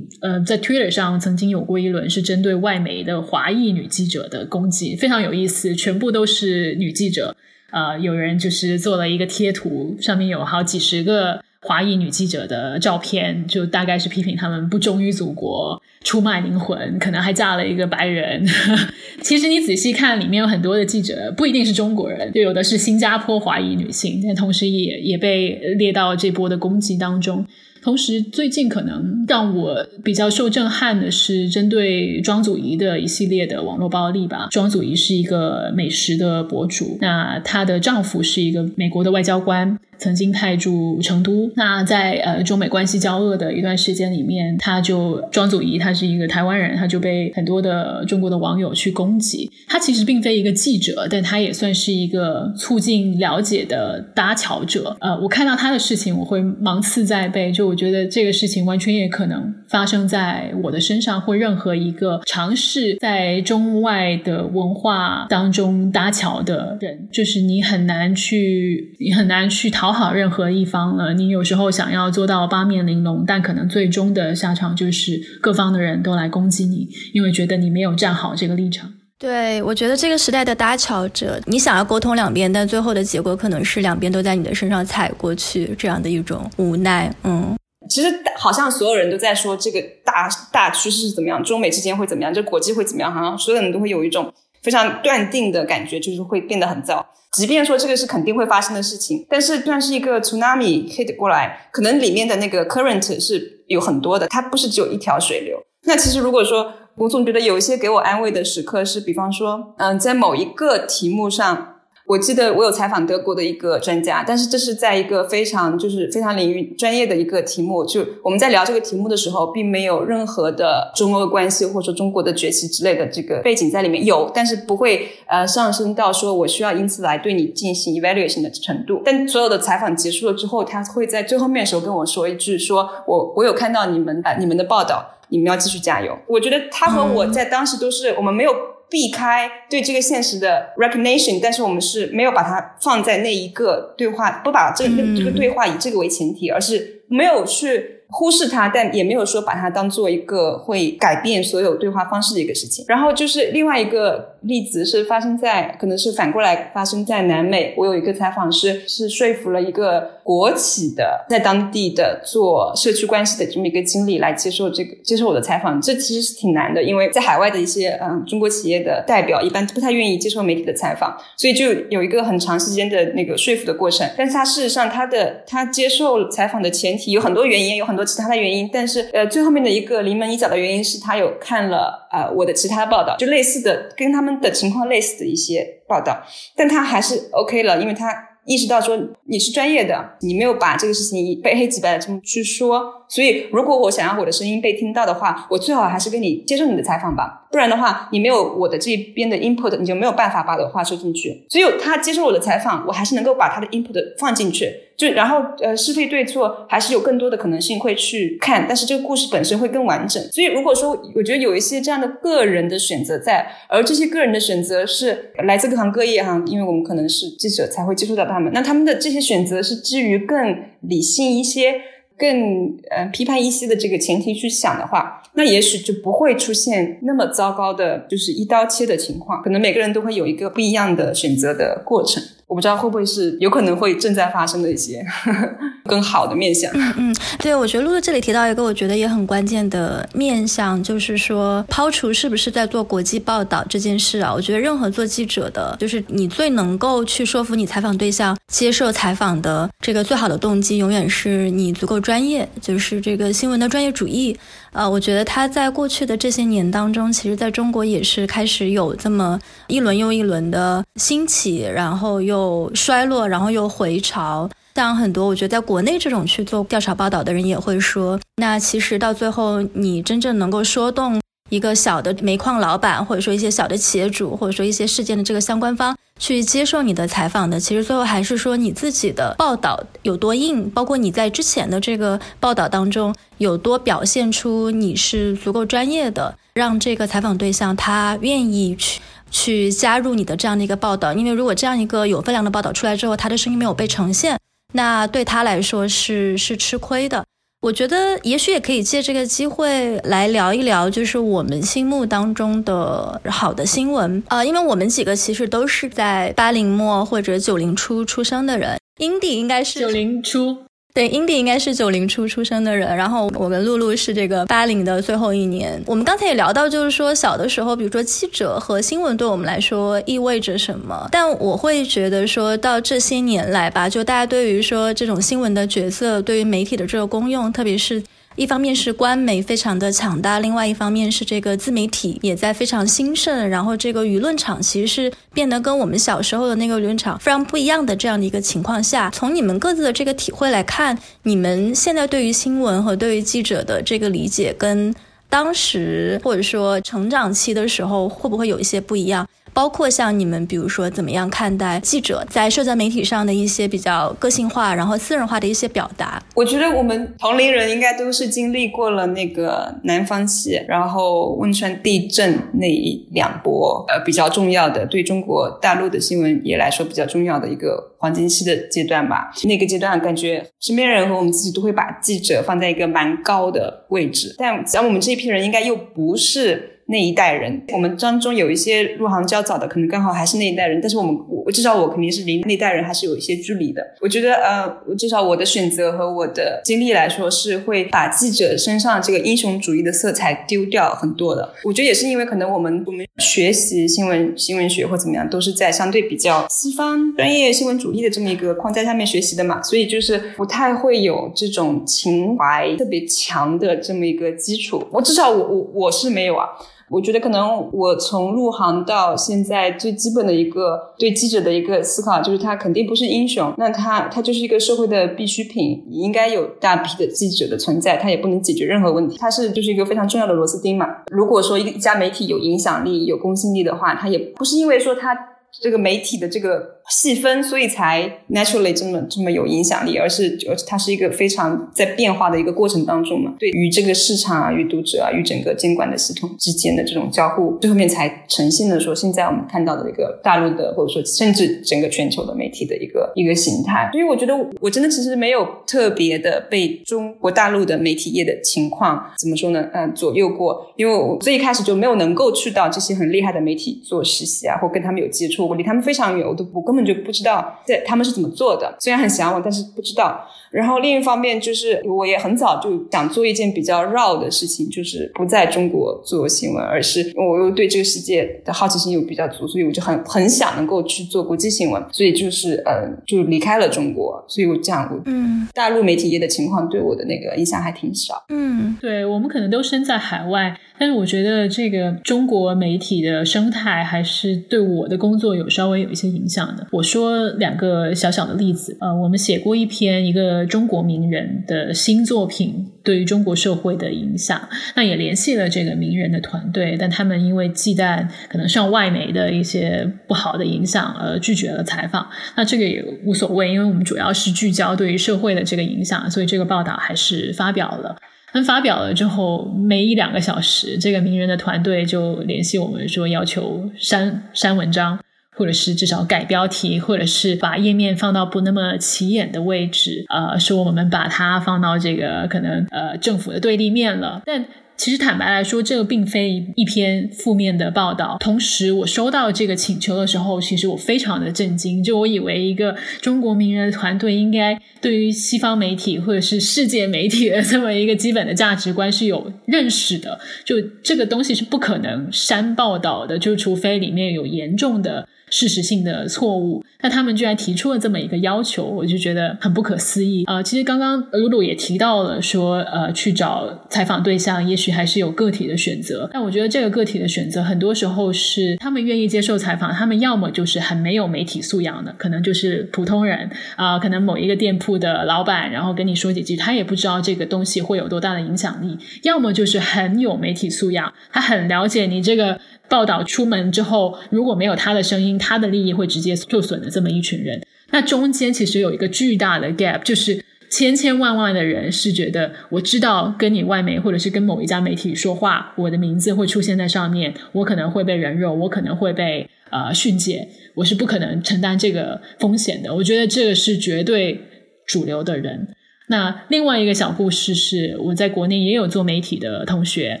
呃，在 Twitter 上曾经有过一轮是针对外媒的华裔女记者的攻击，非常有意思，全部都是女记者。啊，有人就是做了一个贴图，上面有好几十个华裔女记者的照片，就大概是批评他们不忠于祖国、出卖灵魂，可能还嫁了一个白人。*laughs* 其实你仔细看，里面有很多的记者不一定是中国人，就有的是新加坡华裔女性，但同时也也被列到这波的攻击当中。同时，最近可能让我比较受震撼的是针对庄祖仪的一系列的网络暴力吧。庄祖仪是一个美食的博主，那她的丈夫是一个美国的外交官。曾经派驻成都，那在呃中美关系交恶的一段时间里面，他就庄祖仪，他是一个台湾人，他就被很多的中国的网友去攻击。他其实并非一个记者，但他也算是一个促进了解的搭桥者。呃，我看到他的事情，我会芒刺在背，就我觉得这个事情完全也可能发生在我的身上，或任何一个尝试在中外的文化当中搭桥的人，就是你很难去，你很难去讨。讨好任何一方了，你有时候想要做到八面玲珑，但可能最终的下场就是各方的人都来攻击你，因为觉得你没有站好这个立场。对，我觉得这个时代的搭桥者，你想要沟通两边，但最后的结果可能是两边都在你的身上踩过去，这样的一种无奈。嗯，其实好像所有人都在说这个大大趋势是怎么样，中美之间会怎么样，这国际会怎么样，好像所有人都会有一种。非常断定的感觉，就是会变得很糟。即便说这个是肯定会发生的事情，但是算是一个 tsunami hit 过来，可能里面的那个 current 是有很多的，它不是只有一条水流。那其实如果说，我总觉得有一些给我安慰的时刻是，比方说，嗯，在某一个题目上。我记得我有采访德国的一个专家，但是这是在一个非常就是非常领域专业的一个题目。就我们在聊这个题目的时候，并没有任何的中俄关系或者说中国的崛起之类的这个背景在里面有，但是不会呃上升到说我需要因此来对你进行 evaluation 的程度。但所有的采访结束了之后，他会在最后面的时候跟我说一句：说我我有看到你们呃你们的报道，你们要继续加油。我觉得他和我在当时都是我们没有。避开对这个现实的 recognition，但是我们是没有把它放在那一个对话，不把这个这个对话以这个为前提，而是没有去。忽视它，但也没有说把它当做一个会改变所有对话方式的一个事情。然后就是另外一个例子是发生在，可能是反过来发生在南美。我有一个采访师是说服了一个国企的在当地的做社区关系的这么一个经理来接受这个接受我的采访。这其实是挺难的，因为在海外的一些嗯中国企业的代表一般不太愿意接受媒体的采访，所以就有一个很长时间的那个说服的过程。但是他事实上他的他接受采访的前提有很多原因，有很。多其他的原因，但是呃，最后面的一个临门一脚的原因是他有看了呃我的其他报道，就类似的跟他们的情况类似的一些报道，但他还是 OK 了，因为他意识到说你是专业的，你没有把这个事情非黑即白的这么去说，所以如果我想要我的声音被听到的话，我最好还是跟你接受你的采访吧，不然的话你没有我的这边的 input，你就没有办法把我的话说进去。所以他接受我的采访，我还是能够把他的 input 放进去。就然后呃是非对错还是有更多的可能性会去看，但是这个故事本身会更完整。所以如果说我觉得有一些这样的个人的选择在，而这些个人的选择是来自各行各业哈，因为我们可能是记者才会接触到他们，那他们的这些选择是基于更理性一些、更呃批判一些的这个前提去想的话，那也许就不会出现那么糟糕的，就是一刀切的情况。可能每个人都会有一个不一样的选择的过程。我不知道会不会是有可能会正在发生的一些 *laughs* 更好的面相。嗯嗯，对，我觉得露露这里提到一个我觉得也很关键的面相，就是说抛除是不是在做国际报道这件事啊，我觉得任何做记者的，就是你最能够去说服你采访对象接受采访的这个最好的动机，永远是你足够专业，就是这个新闻的专业主义。呃，我觉得他在过去的这些年当中，其实在中国也是开始有这么一轮又一轮的兴起，然后又衰落，然后又回潮。像很多我觉得在国内这种去做调查报道的人也会说，那其实到最后你真正能够说动一个小的煤矿老板，或者说一些小的企业主，或者说一些事件的这个相关方去接受你的采访的，其实最后还是说你自己的报道有多硬，包括你在之前的这个报道当中有多表现出你是足够专业的，让这个采访对象他愿意去。去加入你的这样的一个报道，因为如果这样一个有分量的报道出来之后，他的声音没有被呈现，那对他来说是是吃亏的。我觉得也许也可以借这个机会来聊一聊，就是我们心目当中的好的新闻呃，因为我们几个其实都是在八零末或者九零初出生的人英迪应该是九零初。对，Indy 应该是九零初出生的人，然后我跟露露是这个八零的最后一年。我们刚才也聊到，就是说小的时候，比如说记者和新闻对我们来说意味着什么。但我会觉得说到这些年来吧，就大家对于说这种新闻的角色，对于媒体的这个功用，特别是。一方面是官媒非常的强大，另外一方面是这个自媒体也在非常兴盛，然后这个舆论场其实是变得跟我们小时候的那个舆论场非常不一样的这样的一个情况下，从你们各自的这个体会来看，你们现在对于新闻和对于记者的这个理解，跟当时或者说成长期的时候会不会有一些不一样？包括像你们，比如说怎么样看待记者在社交媒体上的一些比较个性化、然后私人化的一些表达？我觉得我们同龄人应该都是经历过了那个南方系，然后汶川地震那一两波，呃，比较重要的对中国大陆的新闻业来说比较重要的一个黄金期的阶段吧。那个阶段感觉身边人和我们自己都会把记者放在一个蛮高的位置，但像我们这一批人应该又不是。那一代人，我们当中有一些入行较早的，可能刚好还是那一代人。但是我们，我至少我肯定是离那代人还是有一些距离的。我觉得，呃，至少我的选择和我的经历来说，是会把记者身上这个英雄主义的色彩丢掉很多的。我觉得也是因为可能我们我们学习新闻新闻学或怎么样，都是在相对比较西方专业新闻主义的这么一个框架下面学习的嘛，所以就是不太会有这种情怀特别强的这么一个基础。我至少我我我是没有啊。我觉得可能我从入行到现在最基本的一个对记者的一个思考，就是他肯定不是英雄，那他他就是一个社会的必需品，应该有大批的记者的存在，他也不能解决任何问题，他是就是一个非常重要的螺丝钉嘛。如果说一个一家媒体有影响力、有公信力的话，他也不是因为说他这个媒体的这个。细分，所以才 naturally 这么这么有影响力，而是而且它是一个非常在变化的一个过程当中嘛。对于这个市场啊，与读者啊，与整个监管的系统之间的这种交互，最后面才呈现了说现在我们看到的一个大陆的，或者说甚至整个全球的媒体的一个一个形态。所以我觉得我真的其实没有特别的被中国大陆的媒体业的情况怎么说呢？嗯，左右过，因为我最一开始就没有能够去到这些很厉害的媒体做实习啊，或跟他们有接触，我离他们非常远，我都不跟根本就不知道在他们是怎么做的，虽然很想我，但是不知道。然后另一方面就是，我也很早就想做一件比较绕的事情，就是不在中国做新闻，而是我又对这个世界的好奇心又比较足，所以我就很很想能够去做国际新闻，所以就是呃，就离开了中国。所以我这样，我嗯，大陆媒体业的情况对我的那个影响还挺少。嗯，对我们可能都身在海外，但是我觉得这个中国媒体的生态还是对我的工作有稍微有一些影响的。我说两个小小的例子，呃，我们写过一篇一个。中国名人的新作品对于中国社会的影响，那也联系了这个名人的团队，但他们因为忌惮可能上外媒的一些不好的影响而拒绝了采访。那这个也无所谓，因为我们主要是聚焦对于社会的这个影响，所以这个报道还是发表了。那发表了之后，没一两个小时，这个名人的团队就联系我们说要求删删文章。或者是至少改标题，或者是把页面放到不那么起眼的位置，呃，说我们把它放到这个可能呃政府的对立面了。但其实坦白来说，这个并非一篇负面的报道。同时，我收到这个请求的时候，其实我非常的震惊。就我以为一个中国名人团队应该对于西方媒体或者是世界媒体的这么一个基本的价值观是有认识的。就这个东西是不可能删报道的，就除非里面有严重的。事实性的错误，那他们居然提出了这么一个要求，我就觉得很不可思议。呃，其实刚刚露露也提到了说，呃，去找采访对象，也。许还是有个体的选择。但我觉得这个个体的选择，很多时候是他们愿意接受采访，他们要么就是很没有媒体素养的，可能就是普通人啊，可能某一个店铺的老板，然后跟你说几句，他也不知道这个东西会有多大的影响力；要么就是很有媒体素养，他很了解你这个报道出门之后，如果没有他的声音，他的利益会直接受损的这么一群人。那中间其实有一个巨大的 gap，就是千千万万的人是觉得，我知道跟你外媒或者是跟某一家媒体说话，我的名字会出现在上面，我可能会被人肉，我可能会被呃训诫，我是不可能承担这个风险的。我觉得这个是绝对主流的人。那另外一个小故事是，我在国内也有做媒体的同学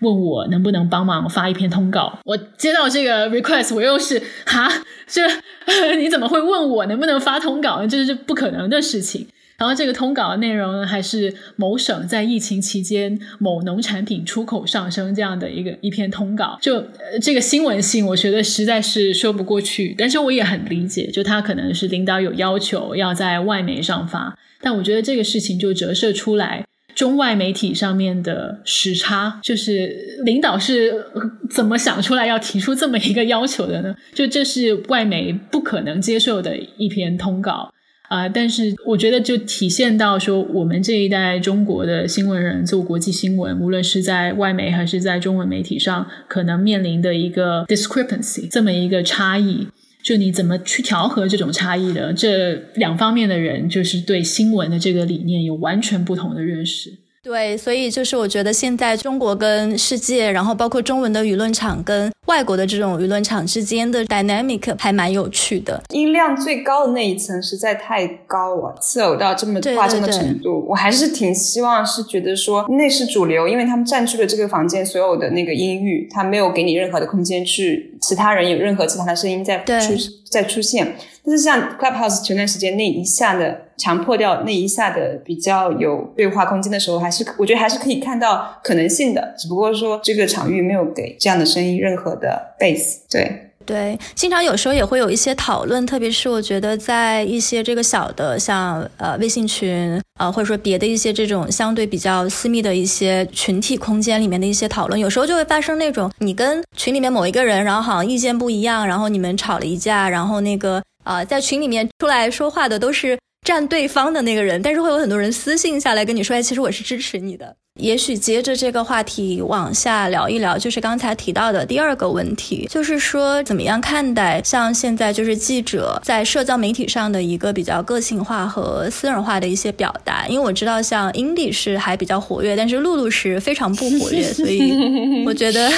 问我能不能帮忙发一篇通告。我接到这个 request，我又是哈，这 *laughs* 你怎么会问我能不能发通稿？这是不可能的事情。然后这个通稿的内容呢还是某省在疫情期间某农产品出口上升这样的一个一篇通稿，就这个新闻性，我觉得实在是说不过去。但是我也很理解，就他可能是领导有要求要在外媒上发。但我觉得这个事情就折射出来中外媒体上面的时差，就是领导是怎么想出来要提出这么一个要求的呢？就这是外媒不可能接受的一篇通稿啊！但是我觉得就体现到说，我们这一代中国的新闻人做国际新闻，无论是在外媒还是在中文媒体上，可能面临的一个 discrepancy 这么一个差异。就你怎么去调和这种差异的？这两方面的人，就是对新闻的这个理念有完全不同的认识。对，所以就是我觉得现在中国跟世界，然后包括中文的舆论场跟外国的这种舆论场之间的 dynamic 还蛮有趣的。音量最高的那一层实在太高了，刺耳到这么夸张的程度。我还是挺希望是觉得说那是主流，因为他们占据了这个房间所有的那个音域，他没有给你任何的空间去其他人有任何其他的声音在出在出现。但是像 Clubhouse 前段时间那一下的。强迫掉那一下的比较有对话空间的时候，还是我觉得还是可以看到可能性的，只不过说这个场域没有给这样的声音任何的 base。对对，经常有时候也会有一些讨论，特别是我觉得在一些这个小的像呃微信群啊，或者说别的一些这种相对比较私密的一些群体空间里面的一些讨论，有时候就会发生那种你跟群里面某一个人，然后好像意见不一样，然后你们吵了一架，然后那个啊在群里面出来说话的都是。站对方的那个人，但是会有很多人私信下来跟你说：“哎，其实我是支持你的。”也许接着这个话题往下聊一聊，就是刚才提到的第二个问题，就是说怎么样看待像现在就是记者在社交媒体上的一个比较个性化和私人化的一些表达。因为我知道像 Indy 是还比较活跃，但是露露是非常不活跃，*laughs* 所以我觉得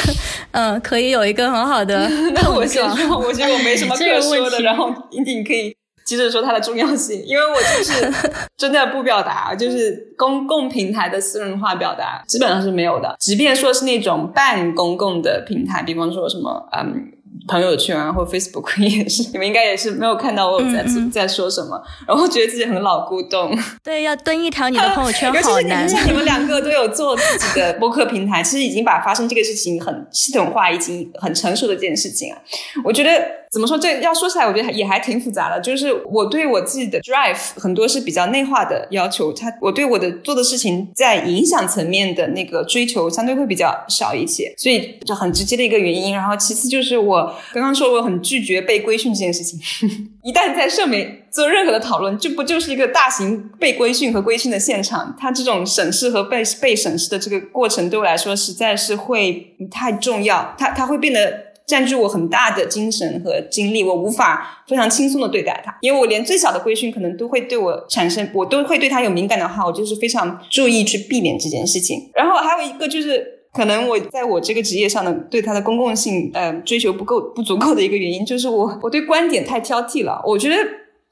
嗯可以有一个很好的那 *laughs* 我先说，我觉得我没什么 *laughs* 可说的，然后 Indy 可以。接着说它的重要性，因为我就是 *laughs* 真的不表达，就是公共平台的私人化表达基本上是没有的，即便说是那种半公共的平台，比方说什么嗯。朋友圈啊，或 Facebook 也是，你们应该也是没有看到我在在说什么，然后觉得自己很老古董。*laughs* 对，要蹲一条你的朋友圈 *laughs* 好难。像你们两个都有做自己的播客平台，其实已经把发生这个事情很系统化，已经很成熟的这件事情啊。我觉得怎么说，这要说起来，我觉得也还挺复杂的。就是我对我自己的 drive 很多是比较内化的要求，他我对我的做的事情在影响层面的那个追求相对会比较少一些，所以这很直接的一个原因。然后其次就是我。刚刚说我很拒绝被规训这件事情，*laughs* 一旦在社媒做任何的讨论，这不就是一个大型被规训和规训的现场？它这种审视和被被审视的这个过程，对我来说实在是会不太重要。它它会变得占据我很大的精神和精力，我无法非常轻松的对待它，因为我连最小的规训可能都会对我产生，我都会对它有敏感的话，我就是非常注意去避免这件事情。然后还有一个就是。可能我在我这个职业上的对它的公共性，呃，追求不够不足够的一个原因，就是我我对观点太挑剔了。我觉得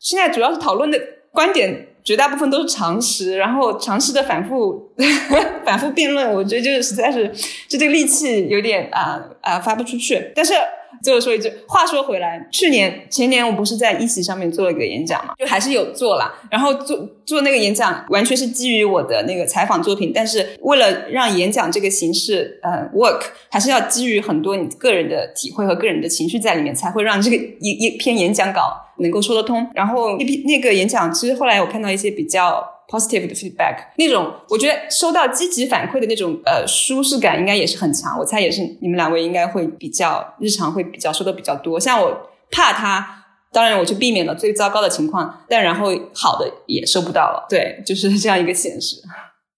现在主要是讨论的观点，绝大部分都是常识，然后常识的反复 *laughs* 反复辩论，我觉得就是实在是就这个力气有点啊啊发不出去。但是。最后说一句，话说回来，去年前年我不是在一席上面做了一个演讲嘛，就还是有做啦。然后做做那个演讲，完全是基于我的那个采访作品，但是为了让演讲这个形式呃 work，还是要基于很多你个人的体会和个人的情绪在里面，才会让这个一一篇演讲稿能够说得通。然后那篇那个演讲，其实后来我看到一些比较。Positive 的 feedback，那种我觉得收到积极反馈的那种呃舒适感应该也是很强。我猜也是你们两位应该会比较日常会比较收的比较多。像我怕他，当然我就避免了最糟糕的情况，但然后好的也收不到了。对，就是这样一个现实。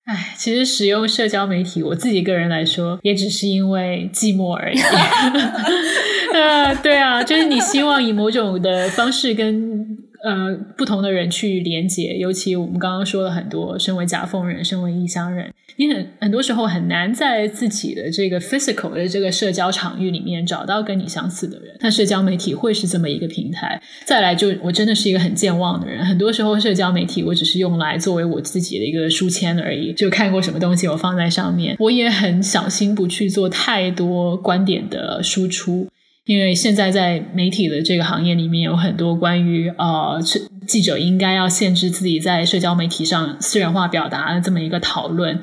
唉，其实使用社交媒体，我自己个人来说，也只是因为寂寞而已。*laughs* 呃，对啊，就是你希望以某种的方式跟。呃，不同的人去连接，尤其我们刚刚说了很多，身为夹缝人，身为异乡人，你很很多时候很难在自己的这个 physical 的这个社交场域里面找到跟你相似的人。但社交媒体会是这么一个平台。再来，就我真的是一个很健忘的人，很多时候社交媒体我只是用来作为我自己的一个书签而已，就看过什么东西我放在上面。我也很小心不去做太多观点的输出。因为现在在媒体的这个行业里面，有很多关于呃，记者应该要限制自己在社交媒体上私人化表达的这么一个讨论。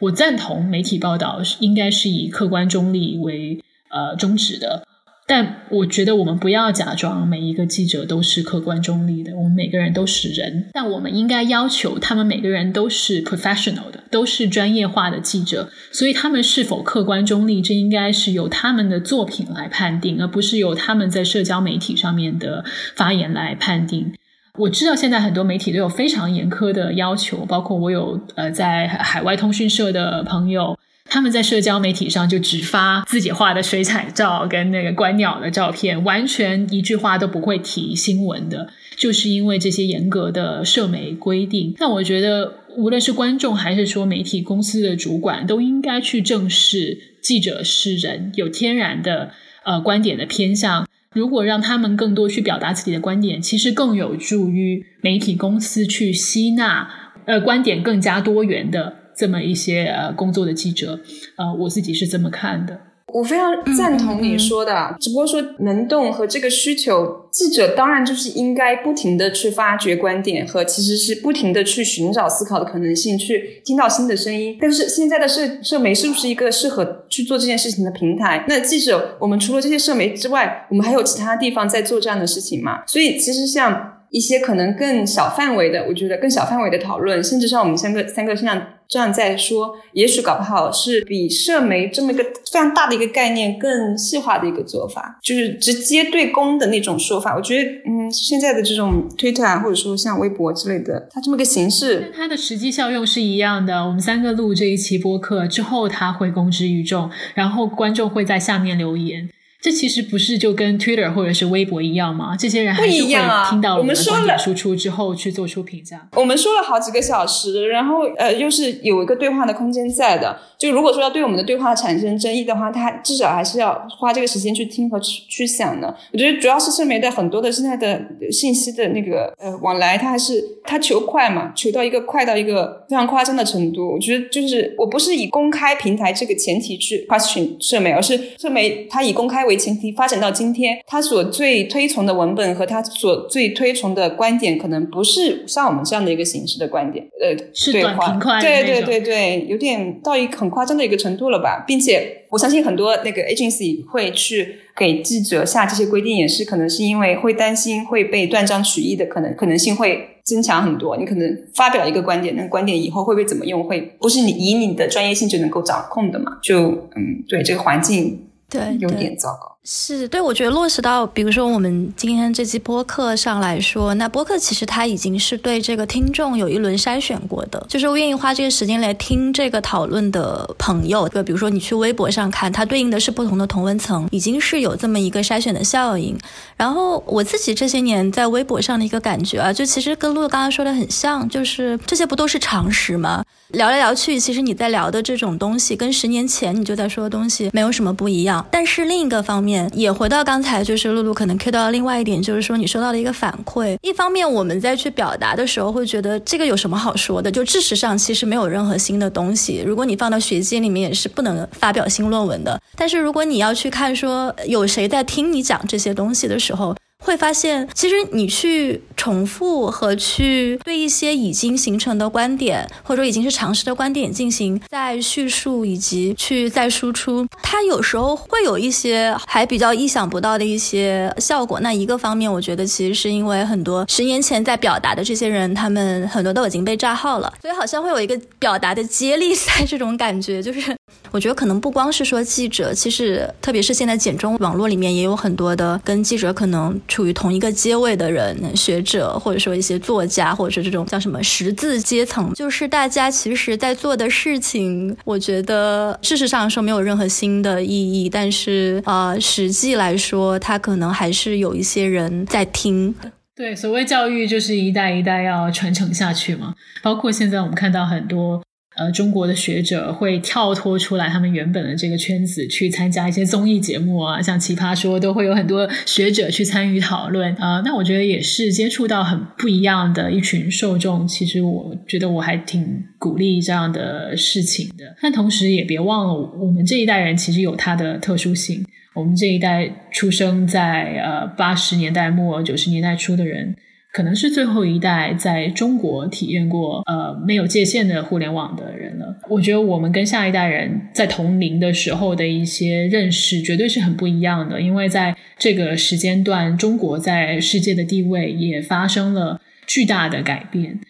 我赞同媒体报道应该是以客观中立为呃宗旨的。但我觉得我们不要假装每一个记者都是客观中立的，我们每个人都是人。但我们应该要求他们每个人都是 professional 的，都是专业化的记者。所以他们是否客观中立，这应该是由他们的作品来判定，而不是由他们在社交媒体上面的发言来判定。我知道现在很多媒体都有非常严苛的要求，包括我有呃在海外通讯社的朋友。他们在社交媒体上就只发自己画的水彩照跟那个观鸟的照片，完全一句话都不会提新闻的，就是因为这些严格的社媒规定。那我觉得，无论是观众还是说媒体公司的主管，都应该去正视记者是人，有天然的呃观点的偏向。如果让他们更多去表达自己的观点，其实更有助于媒体公司去吸纳呃观点更加多元的。这么一些呃工作的记者，呃，我自己是这么看的。我非常赞同你说的，只不过说能动和这个需求，记者当然就是应该不停的去发掘观点和其实是不停的去寻找思考的可能性，去听到新的声音。但是现在的社社媒是不是一个适合去做这件事情的平台？那记者，我们除了这些社媒之外，我们还有其他地方在做这样的事情吗？所以其实像一些可能更小范围的，我觉得更小范围的讨论，甚至像我们三个三个像。这样在说，也许搞不好是比社媒这么一个非常大的一个概念更细化的一个做法，就是直接对公的那种说法。我觉得，嗯，现在的这种推特啊，或者说像微博之类的，它这么个形式，它的实际效用是一样的。我们三个录这一期播客之后，它会公之于众，然后观众会在下面留言。这其实不是就跟 Twitter 或者是微博一样吗？这些人还是会听到我们的观点输出之后去做出评价。我们说了好几个小时，然后呃，又是有一个对话的空间在的。就如果说要对我们的对话产生争议的话，他至少还是要花这个时间去听和去去想的。我觉得主要是社媒的很多的现在的信息的那个呃往来，它还是它求快嘛，求到一个快到一个非常夸张的程度。我觉得就是我不是以公开平台这个前提去 question 社媒，而是社媒它以公开。为前提发展到今天，他所最推崇的文本和他所最推崇的观点，可能不是像我们这样的一个形式的观点。呃，是短平快，对对对对，有点到一个很夸张的一个程度了吧？并且我相信很多那个 agency 会去给记者下这些规定，也是可能是因为会担心会被断章取义的可能可能性会增强很多。你可能发表一个观点，那个观点以后会被怎么用，会不是你以你的专业性就能够掌控的嘛？就嗯，对这个环境。对，有点糟糕。是对，我觉得落实到，比如说我们今天这期播客上来说，那播客其实它已经是对这个听众有一轮筛选过的，就是愿意花这个时间来听这个讨论的朋友。就比如说你去微博上看，它对应的是不同的同文层，已经是有这么一个筛选的效应。然后我自己这些年在微博上的一个感觉啊，就其实跟陆刚刚说的很像，就是这些不都是常识吗？聊来聊去，其实你在聊的这种东西，跟十年前你就在说的东西没有什么不一样。但是另一个方面，也回到刚才，就是露露可能 Q 到另外一点，就是说你收到了一个反馈。一方面，我们在去表达的时候，会觉得这个有什么好说的？就事实上，其实没有任何新的东西。如果你放到学界里面，也是不能发表新论文的。但是如果你要去看说有谁在听你讲这些东西的时候，会发现，其实你去重复和去对一些已经形成的观点，或者说已经是常识的观点进行再叙述以及去再输出，它有时候会有一些还比较意想不到的一些效果。那一个方面，我觉得其实是因为很多十年前在表达的这些人，他们很多都已经被炸号了，所以好像会有一个表达的接力赛这种感觉。就是我觉得可能不光是说记者，其实特别是现在简中网络里面也有很多的跟记者可能。处于同一个阶位的人，学者或者说一些作家，或者是这种叫什么十字阶层，就是大家其实在做的事情，我觉得事实上说没有任何新的意义，但是呃，实际来说，他可能还是有一些人在听。对，所谓教育就是一代一代要传承下去嘛，包括现在我们看到很多。呃，中国的学者会跳脱出来他们原本的这个圈子，去参加一些综艺节目啊，像《奇葩说》都会有很多学者去参与讨论啊。那我觉得也是接触到很不一样的一群受众。其实我觉得我还挺鼓励这样的事情的。但同时也别忘了，我们这一代人其实有它的特殊性。我们这一代出生在呃八十年代末九十年代初的人。可能是最后一代在中国体验过呃没有界限的互联网的人了。我觉得我们跟下一代人在同龄的时候的一些认识绝对是很不一样的，因为在这个时间段，中国在世界的地位也发生了巨大的改变。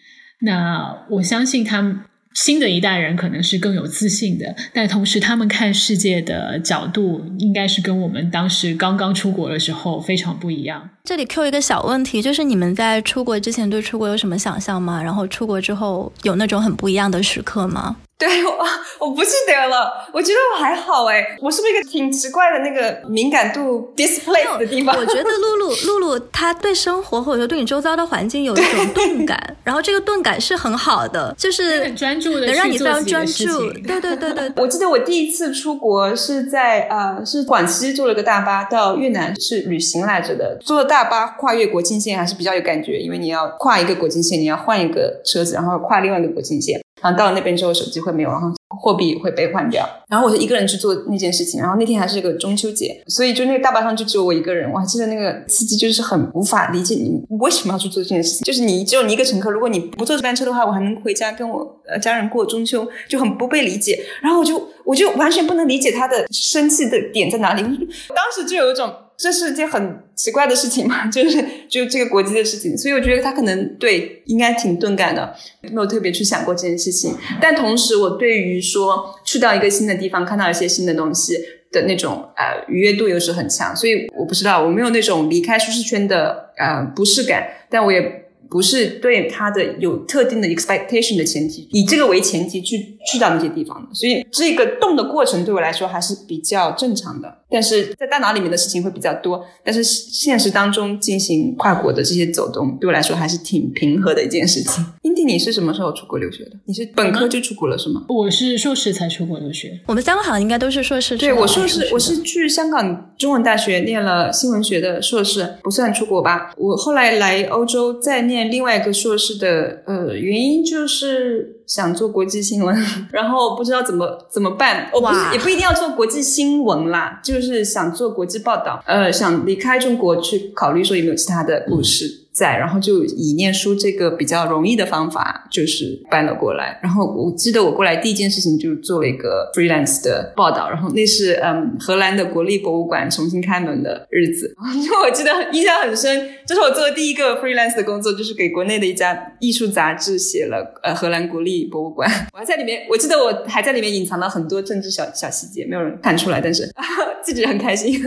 那我相信他们。新的一代人可能是更有自信的，但同时他们看世界的角度应该是跟我们当时刚刚出国的时候非常不一样。这里 Q 一个小问题，就是你们在出国之前对出国有什么想象吗？然后出国之后有那种很不一样的时刻吗？对我我不记得了，我觉得我还好哎，我是不是一个挺奇怪的那个敏感度 display 的地方？*laughs* 我觉得露露露露她对生活或者说对你周遭的环境有一种钝感，然后这个钝感是很好的，就是很专注的，能让你非常专注。对对对对，*laughs* 我记得我第一次出国是在呃是广西坐了个大巴到越南是旅行来着的，坐大巴跨越国境线还是比较有感觉，因为你要跨一个国境线，你要换一个车子，然后跨另外一个国境线。然后到了那边之后，手机会没有，然后货币会被换掉。然后我就一个人去做那件事情。然后那天还是一个中秋节，所以就那个大巴上就只有我一个人。我还记得那个司机就是很无法理解你为什么要去做这件事情。就是你只有你一个乘客，如果你不坐这班车的话，我还能回家跟我呃家人过中秋，就很不被理解。然后我就我就完全不能理解他的生气的点在哪里。当时就有一种。这是件很奇怪的事情嘛，*laughs* 就是就这个国际的事情，所以我觉得他可能对应该挺钝感的，没有特别去想过这件事情。但同时，我对于说去到一个新的地方，看到一些新的东西的那种呃愉悦度又是很强，所以我不知道我没有那种离开舒适圈的呃不适感，但我也。不是对他的有特定的 expectation 的前提，以这个为前提去去到那些地方的，所以这个动的过程对我来说还是比较正常的。但是在大脑里面的事情会比较多，但是现实当中进行跨国的这些走动，对我来说还是挺平和的一件事情。*laughs* 英迪，你是什么时候出国留学的？你是本科就出国了是吗？我是硕士才出国留学。我们三个好像应该都是硕士。对我硕士，我是去香港中文大学念了新闻学的硕士，不算出国吧。我后来来欧洲再念。另外一个硕士的呃原因就是想做国际新闻，*laughs* 然后不知道怎么怎么办。我不也不一定要做国际新闻啦，就是想做国际报道。呃，想离开中国去考虑说有没有其他的故事。在，然后就以念书这个比较容易的方法，就是搬了过来。然后我记得我过来第一件事情就做了一个 freelance 的报道，然后那是嗯荷兰的国立博物馆重新开门的日子，*laughs* 就我记得印象很深。这是我做的第一个 freelance 的工作，就是给国内的一家艺术杂志写了呃荷兰国立博物馆。*laughs* 我还在里面，我记得我还在里面隐藏了很多政治小小细节，没有人看出来，但是啊 *laughs* 自己很开心。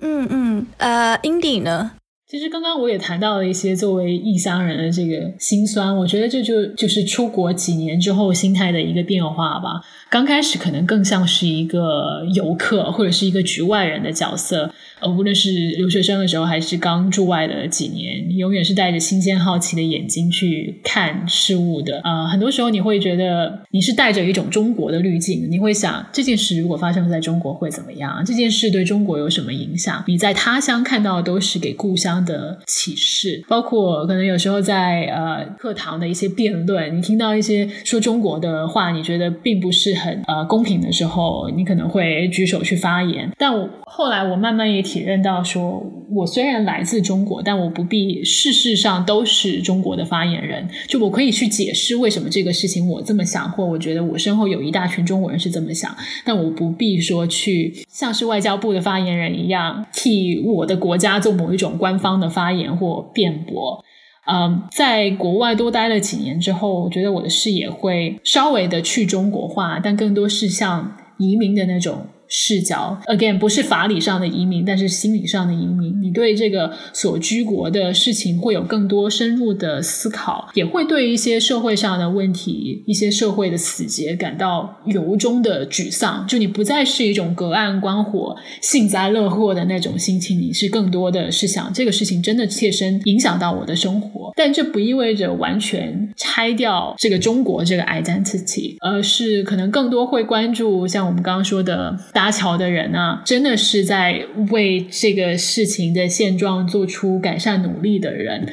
嗯嗯，呃，Indy 呢？其实刚刚我也谈到了一些作为异乡人的这个心酸，我觉得这就就是出国几年之后心态的一个变化吧。刚开始可能更像是一个游客或者是一个局外人的角色。呃，无论是留学生的时候，还是刚驻外的几年，你永远是带着新鲜好奇的眼睛去看事物的。啊，很多时候你会觉得你是带着一种中国的滤镜，你会想这件事如果发生在中国会怎么样？这件事对中国有什么影响？你在他乡看到的都是给故乡的启示，包括可能有时候在呃课堂的一些辩论，你听到一些说中国的话，你觉得并不是很呃公平的时候，你可能会举手去发言。但我后来我慢慢也体认到，说我虽然来自中国，但我不必事事上都是中国的发言人。就我可以去解释为什么这个事情我这么想，或我觉得我身后有一大群中国人是这么想，但我不必说去像是外交部的发言人一样替我的国家做某一种官方的发言或辩驳。嗯，在国外多待了几年之后，我觉得我的视野会稍微的去中国化，但更多是像移民的那种。视角，again 不是法理上的移民，但是心理上的移民。你对这个所居国的事情会有更多深入的思考，也会对一些社会上的问题、一些社会的死结感到由衷的沮丧。就你不再是一种隔岸观火、幸灾乐祸的那种心情，你是更多的是想这个事情真的切身影响到我的生活。但这不意味着完全拆掉这个中国这个 identity，而是可能更多会关注像我们刚刚说的。搭桥的人呢，真的是在为这个事情的现状做出改善努力的人，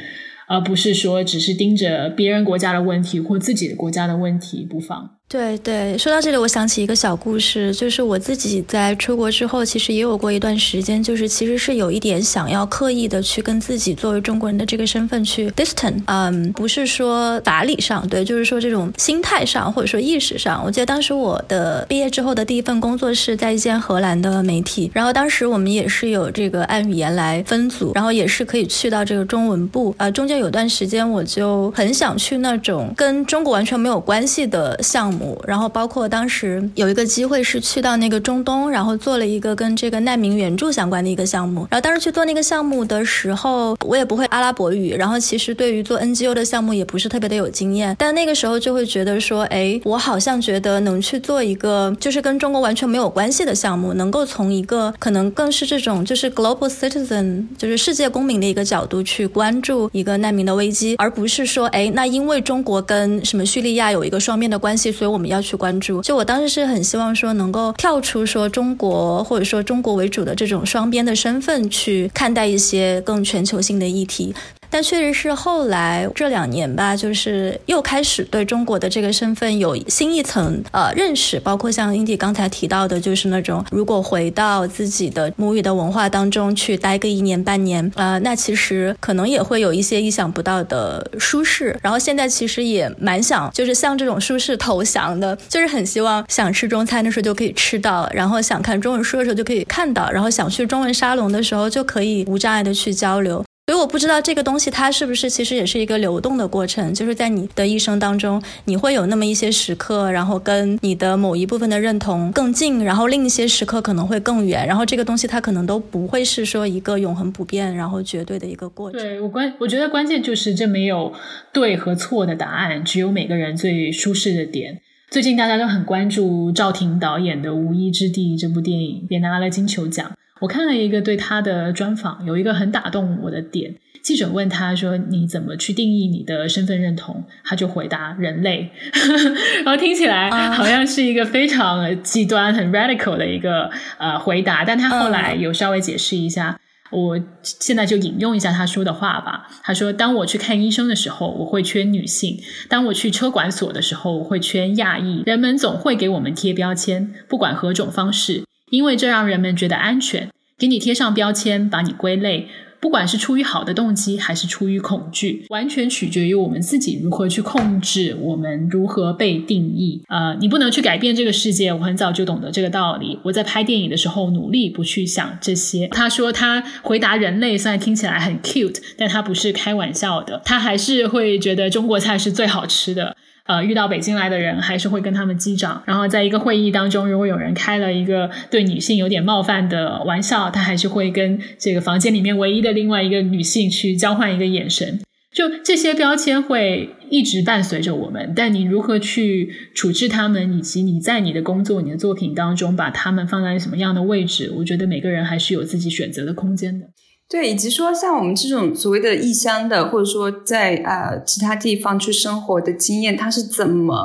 而不是说只是盯着别人国家的问题或自己的国家的问题不放。对对，说到这里，我想起一个小故事，就是我自己在出国之后，其实也有过一段时间，就是其实是有一点想要刻意的去跟自己作为中国人的这个身份去 distant，嗯，不是说法理上，对，就是说这种心态上或者说意识上。我记得当时我的毕业之后的第一份工作是在一间荷兰的媒体，然后当时我们也是有这个按语言来分组，然后也是可以去到这个中文部，呃，中间有段时间我就很想去那种跟中国完全没有关系的项目。然后包括当时有一个机会是去到那个中东，然后做了一个跟这个难民援助相关的一个项目。然后当时去做那个项目的时候，我也不会阿拉伯语，然后其实对于做 NGO 的项目也不是特别的有经验。但那个时候就会觉得说，哎，我好像觉得能去做一个就是跟中国完全没有关系的项目，能够从一个可能更是这种就是 global citizen，就是世界公民的一个角度去关注一个难民的危机，而不是说，哎，那因为中国跟什么叙利亚有一个双面的关系，所以。我们要去关注，就我当时是很希望说能够跳出说中国或者说中国为主的这种双边的身份去看待一些更全球性的议题。但确实是后来这两年吧，就是又开始对中国的这个身份有新一层呃认识，包括像英迪刚才提到的，就是那种如果回到自己的母语的文化当中去待个一年半年，呃，那其实可能也会有一些意想不到的舒适。然后现在其实也蛮想，就是像这种舒适投降的，就是很希望想吃中餐的时候就可以吃到，然后想看中文书的时候就可以看到，然后想去中文沙龙的时候就可以无障碍的去交流。所以我不知道这个东西它是不是其实也是一个流动的过程，就是在你的一生当中，你会有那么一些时刻，然后跟你的某一部分的认同更近，然后另一些时刻可能会更远，然后这个东西它可能都不会是说一个永恒不变，然后绝对的一个过程。对我关，我觉得关键就是这没有对和错的答案，只有每个人最舒适的点。最近大家都很关注赵婷导演的《无依之地》这部电影，也拿了金球奖。我看了一个对他的专访，有一个很打动我的点。记者问他说：“你怎么去定义你的身份认同？”他就回答：“人类。*laughs* ”然后听起来好像是一个非常极端、很 radical 的一个呃回答。但他后来有稍微解释一下。我现在就引用一下他说的话吧。他说：“当我去看医生的时候，我会圈女性；当我去车管所的时候，我会圈亚裔。人们总会给我们贴标签，不管何种方式。”因为这让人们觉得安全，给你贴上标签，把你归类，不管是出于好的动机还是出于恐惧，完全取决于我们自己如何去控制我们如何被定义。呃，你不能去改变这个世界，我很早就懂得这个道理。我在拍电影的时候努力不去想这些。他说他回答人类，虽然听起来很 cute，但他不是开玩笑的，他还是会觉得中国菜是最好吃的。呃，遇到北京来的人，还是会跟他们击掌。然后在一个会议当中，如果有人开了一个对女性有点冒犯的玩笑，他还是会跟这个房间里面唯一的另外一个女性去交换一个眼神。就这些标签会一直伴随着我们，但你如何去处置他们，以及你在你的工作、你的作品当中把他们放在什么样的位置，我觉得每个人还是有自己选择的空间的。对，以及说像我们这种所谓的异乡的，或者说在呃其他地方去生活的经验，它是怎么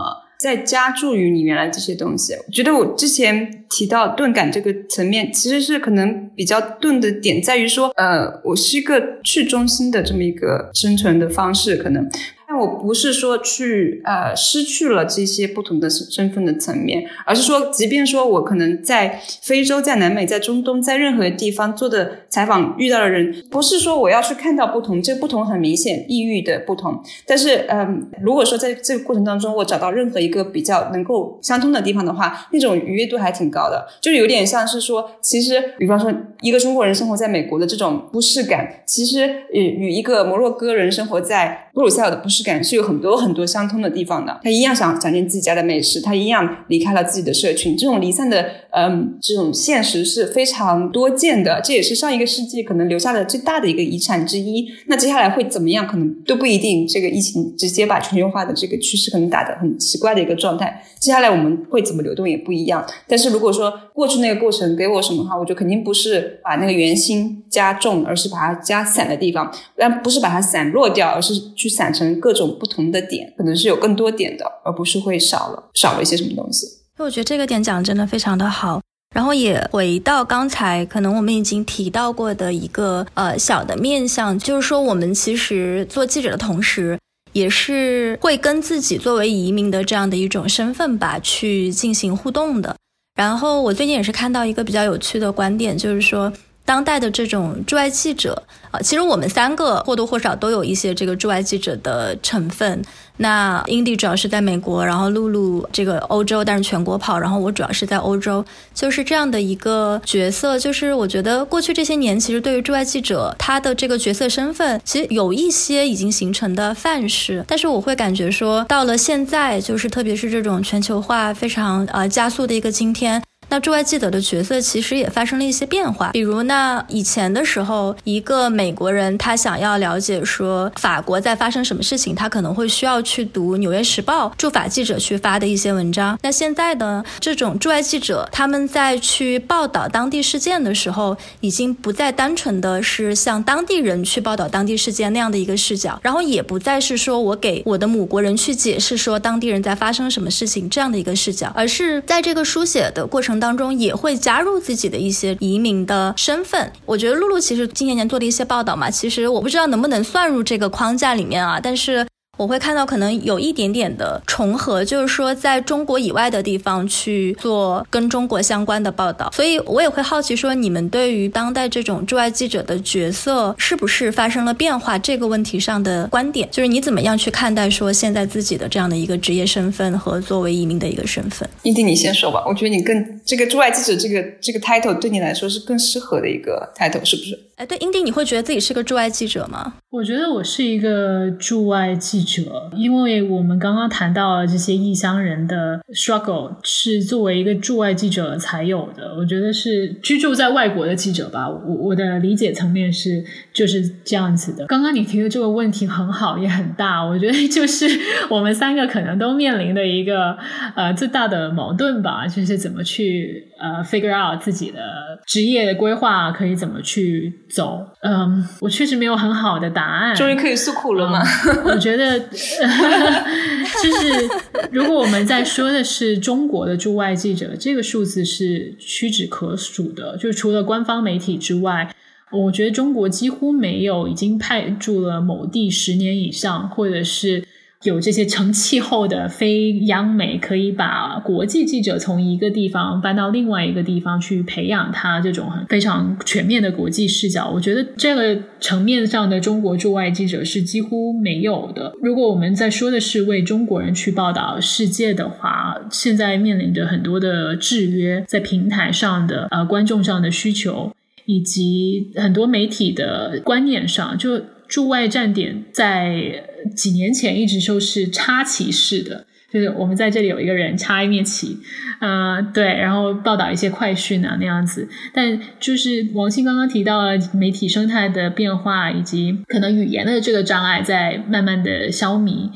在加注于你原来这些东西？我觉得我之前提到钝感这个层面，其实是可能比较钝的点在于说，呃，我是一个去中心的这么一个生存的方式，可能。但我不是说去呃失去了这些不同的身份的层面，而是说，即便说我可能在非洲、在南美、在中东，在任何地方做的采访遇到的人，不是说我要去看到不同，这不同很明显，异域的不同。但是，嗯，如果说在这个过程当中，我找到任何一个比较能够相通的地方的话，那种愉悦度还挺高的，就是有点像是说，其实，比方说一个中国人生活在美国的这种不适感，其实与与一个摩洛哥人生活在布鲁塞尔的不适。感是有很多很多相通的地方的，他一样想展现自己家的美食，他一样离开了自己的社群，这种离散的，嗯，这种现实是非常多见的，这也是上一个世纪可能留下的最大的一个遗产之一。那接下来会怎么样，可能都不一定。这个疫情直接把全球化的这个趋势可能打得很奇怪的一个状态，接下来我们会怎么流动也不一样。但是如果说过去那个过程给我什么话，我就肯定不是把那个圆心加重，而是把它加散的地方，但不是把它散落掉，而是去散成各。种不同的点，可能是有更多点的，而不是会少了少了一些什么东西。我觉得这个点讲真的非常的好。然后也回到刚才可能我们已经提到过的一个呃小的面向，就是说我们其实做记者的同时，也是会跟自己作为移民的这样的一种身份吧去进行互动的。然后我最近也是看到一个比较有趣的观点，就是说。当代的这种驻外记者啊，其实我们三个或多或少都有一些这个驻外记者的成分。那 Indy 主要是在美国，然后露露这个欧洲，但是全国跑，然后我主要是在欧洲，就是这样的一个角色。就是我觉得过去这些年，其实对于驻外记者他的这个角色身份，其实有一些已经形成的范式。但是我会感觉说，到了现在，就是特别是这种全球化非常呃加速的一个今天。那驻外记者的角色其实也发生了一些变化，比如那以前的时候，一个美国人他想要了解说法国在发生什么事情，他可能会需要去读《纽约时报》驻法记者去发的一些文章。那现在呢，这种驻外记者他们在去报道当地事件的时候，已经不再单纯的是像当地人去报道当地事件那样的一个视角，然后也不再是说我给我的母国人去解释说当地人在发生什么事情这样的一个视角，而是在这个书写的过程。当中也会加入自己的一些移民的身份。我觉得露露其实近些年做的一些报道嘛，其实我不知道能不能算入这个框架里面啊，但是。我会看到可能有一点点的重合，就是说在中国以外的地方去做跟中国相关的报道，所以我也会好奇说，你们对于当代这种驻外记者的角色是不是发生了变化这个问题上的观点，就是你怎么样去看待说现在自己的这样的一个职业身份和作为移民的一个身份？一定你先说吧，我觉得你更这个驻外记者这个这个 title 对你来说是更适合的一个 title，是不是？哎，对，英迪，你会觉得自己是个驻外记者吗？我觉得我是一个驻外记者，因为我们刚刚谈到了这些异乡人的 struggle 是作为一个驻外记者才有的。我觉得是居住在外国的记者吧，我我的理解层面是就是这样子的。刚刚你提的这个问题很好，也很大，我觉得 *laughs* 就是我们三个可能都面临的一个呃最大的矛盾吧，就是怎么去呃 figure out 自己的职业规划可以怎么去走。嗯，我确实没有很好的答。答案终于可以诉苦了吗？我觉得，*laughs* 就是如果我们在说的是中国的驻外记者，这个数字是屈指可数的。就除了官方媒体之外，我觉得中国几乎没有已经派驻了某地十年以上，或者是。有这些成气候的非央媒，可以把国际记者从一个地方搬到另外一个地方去培养他这种非常全面的国际视角。我觉得这个层面上的中国驻外记者是几乎没有的。如果我们在说的是为中国人去报道世界的话，现在面临着很多的制约，在平台上的呃观众上的需求，以及很多媒体的观念上，就驻外站点在。几年前一直都是插旗式的，就是我们在这里有一个人插一面旗，呃，对，然后报道一些快讯啊那样子。但就是王鑫刚刚提到了媒体生态的变化，以及可能语言的这个障碍在慢慢的消弭，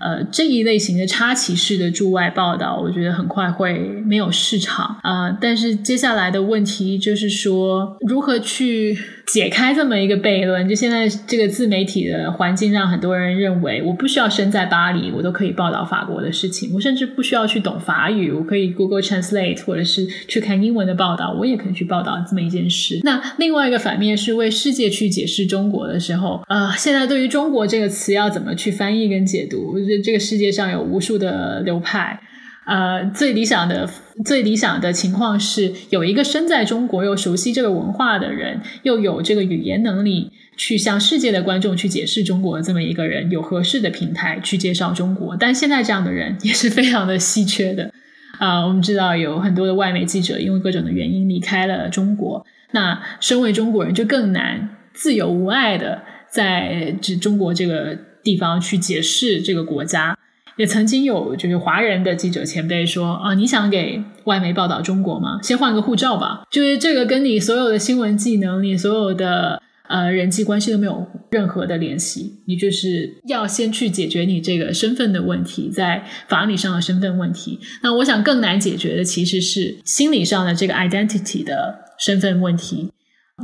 呃，这一类型的插旗式的驻外报道，我觉得很快会没有市场啊。但是接下来的问题就是说，如何去。解开这么一个悖论，就现在这个自媒体的环境，让很多人认为我不需要身在巴黎，我都可以报道法国的事情。我甚至不需要去懂法语，我可以 Google Translate 或者是去看英文的报道，我也可以去报道这么一件事。那另外一个反面是为世界去解释中国的时候，呃，现在对于中国这个词要怎么去翻译跟解读？我觉得这个世界上有无数的流派。呃，最理想的最理想的情况是有一个身在中国又熟悉这个文化的人，又有这个语言能力去向世界的观众去解释中国这么一个人，有合适的平台去介绍中国。但现在这样的人也是非常的稀缺的。啊，*laughs* 我们知道有很多的外媒记者因为各种的原因离开了中国，那身为中国人就更难自由无碍的在指中国这个地方去解释这个国家。也曾经有就是华人的记者前辈说啊，你想给外媒报道中国吗？先换个护照吧。就是这个跟你所有的新闻技能、你所有的呃人际关系都没有任何的联系。你就是要先去解决你这个身份的问题，在法理上的身份问题。那我想更难解决的其实是心理上的这个 identity 的身份问题。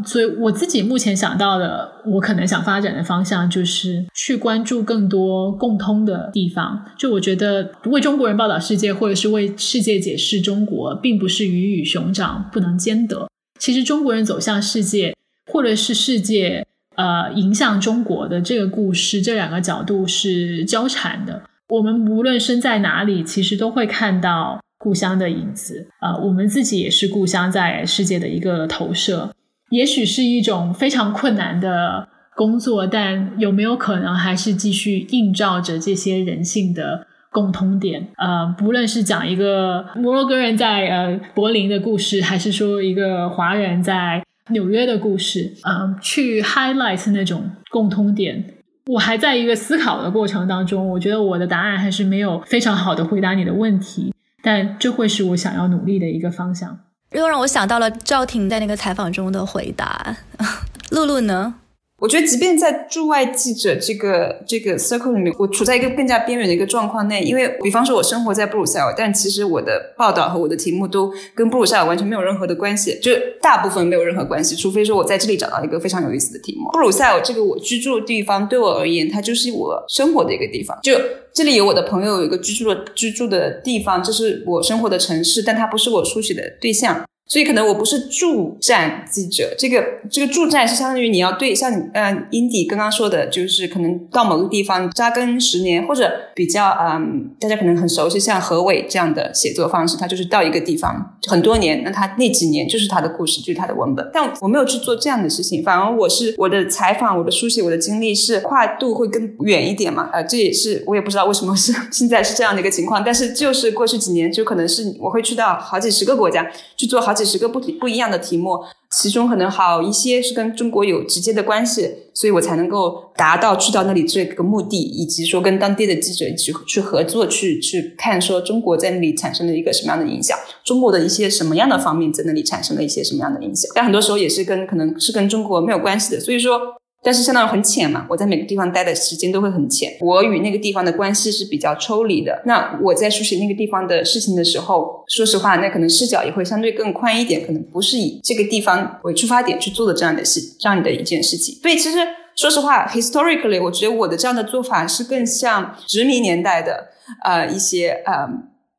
所以我自己目前想到的，我可能想发展的方向就是去关注更多共通的地方。就我觉得为中国人报道世界，或者是为世界解释中国，并不是鱼与熊掌不能兼得。其实中国人走向世界，或者是世界呃影响中国的这个故事，这两个角度是交缠的。我们无论身在哪里，其实都会看到故乡的影子。啊，我们自己也是故乡在世界的一个投射。也许是一种非常困难的工作，但有没有可能还是继续映照着这些人性的共通点？呃，不论是讲一个摩洛哥人在呃柏林的故事，还是说一个华人在纽约的故事，嗯，去 highlight 那种共通点，我还在一个思考的过程当中。我觉得我的答案还是没有非常好的回答你的问题，但这会是我想要努力的一个方向。又让我想到了赵婷在那个采访中的回答。*laughs* 露露呢？我觉得，即便在驻外记者这个这个 circle 里面，我处在一个更加边缘的一个状况内。因为，比方说，我生活在布鲁塞尔，但其实我的报道和我的题目都跟布鲁塞尔完全没有任何的关系，就大部分没有任何关系。除非说我在这里找到一个非常有意思的题目。布鲁塞尔这个我居住的地方，对我而言，它就是我生活的一个地方。就这里有我的朋友，有一个居住的居住的地方，这是我生活的城市，但它不是我书写的对象。所以可能我不是驻站记者，这个这个驻站是相当于你要对像嗯英迪刚刚说的，就是可能到某个地方扎根十年，或者比较嗯大家可能很熟悉像何伟这样的写作方式，他就是到一个地方很多年，那他那几年就是他的故事，就是他的文本。但我没有去做这样的事情，反而我是我的采访、我的书写、我的经历是跨度会更远一点嘛？呃，这也是我也不知道为什么是 *laughs* 现在是这样的一个情况，但是就是过去几年就可能是我会去到好几十个国家去做好。几十个不不一样的题目，其中可能好一些是跟中国有直接的关系，所以我才能够达到去到那里这个目的，以及说跟当地的记者一起去合作，去去看说中国在那里产生了一个什么样的影响，中国的一些什么样的方面在那里产生了一些什么样的影响，但很多时候也是跟可能是跟中国没有关系的，所以说。但是相当于很浅嘛，我在每个地方待的时间都会很浅，我与那个地方的关系是比较抽离的。那我在书写那个地方的事情的时候，说实话，那可能视角也会相对更宽一点，可能不是以这个地方为出发点去做的这样的事，这样的一件事情。所以其实说实话，historically，我觉得我的这样的做法是更像殖民年代的呃一些呃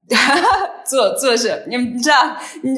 *laughs* 做做事，你们你知道，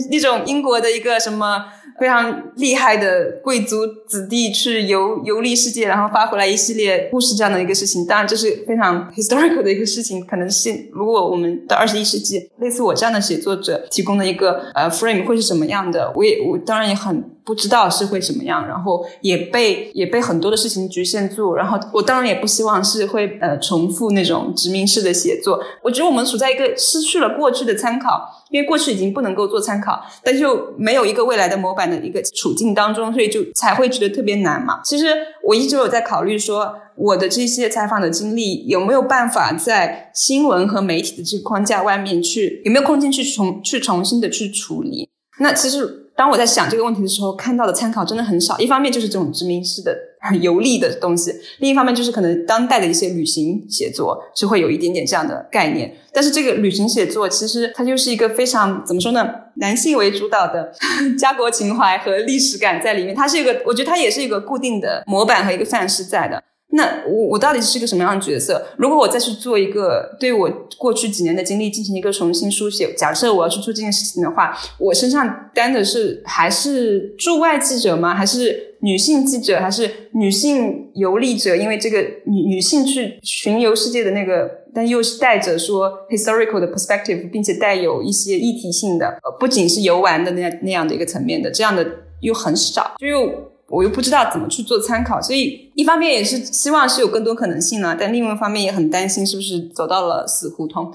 那种英国的一个什么。非常厉害的贵族子弟去游游历世界，然后发回来一系列故事，这样的一个事情，当然这是非常 historical 的一个事情。可能是如果我们到二十一世纪，类似我这样的写作者提供的一个呃 frame 会是什么样的？我也我当然也很。不知道是会什么样，然后也被也被很多的事情局限住，然后我当然也不希望是会呃重复那种殖民式的写作。我觉得我们处在一个失去了过去的参考，因为过去已经不能够做参考，但就没有一个未来的模板的一个处境当中，所以就才会觉得特别难嘛。其实我一直有在考虑说，我的这些采访的经历有没有办法在新闻和媒体的这个框架外面去，有没有空间去重去重新的去处理？那其实。当我在想这个问题的时候，看到的参考真的很少。一方面就是这种殖民式的游历的东西；另一方面就是可能当代的一些旅行写作是会有一点点这样的概念。但是这个旅行写作其实它就是一个非常怎么说呢，男性为主导的 *laughs* 家国情怀和历史感在里面。它是一个，我觉得它也是一个固定的模板和一个范式在的。那我我到底是个什么样的角色？如果我再去做一个对我过去几年的经历进行一个重新书写，假设我要去做这件事情的话，我身上担的是还是驻外记者吗？还是女性记者？还是女性游历者？因为这个女女性去巡游世界的那个，但又是带着说 historical 的 perspective，并且带有一些议题性的，呃，不仅是游玩的那那样的一个层面的，这样的又很少，就又。我又不知道怎么去做参考，所以一方面也是希望是有更多可能性呢，但另外一方面也很担心是不是走到了死胡同。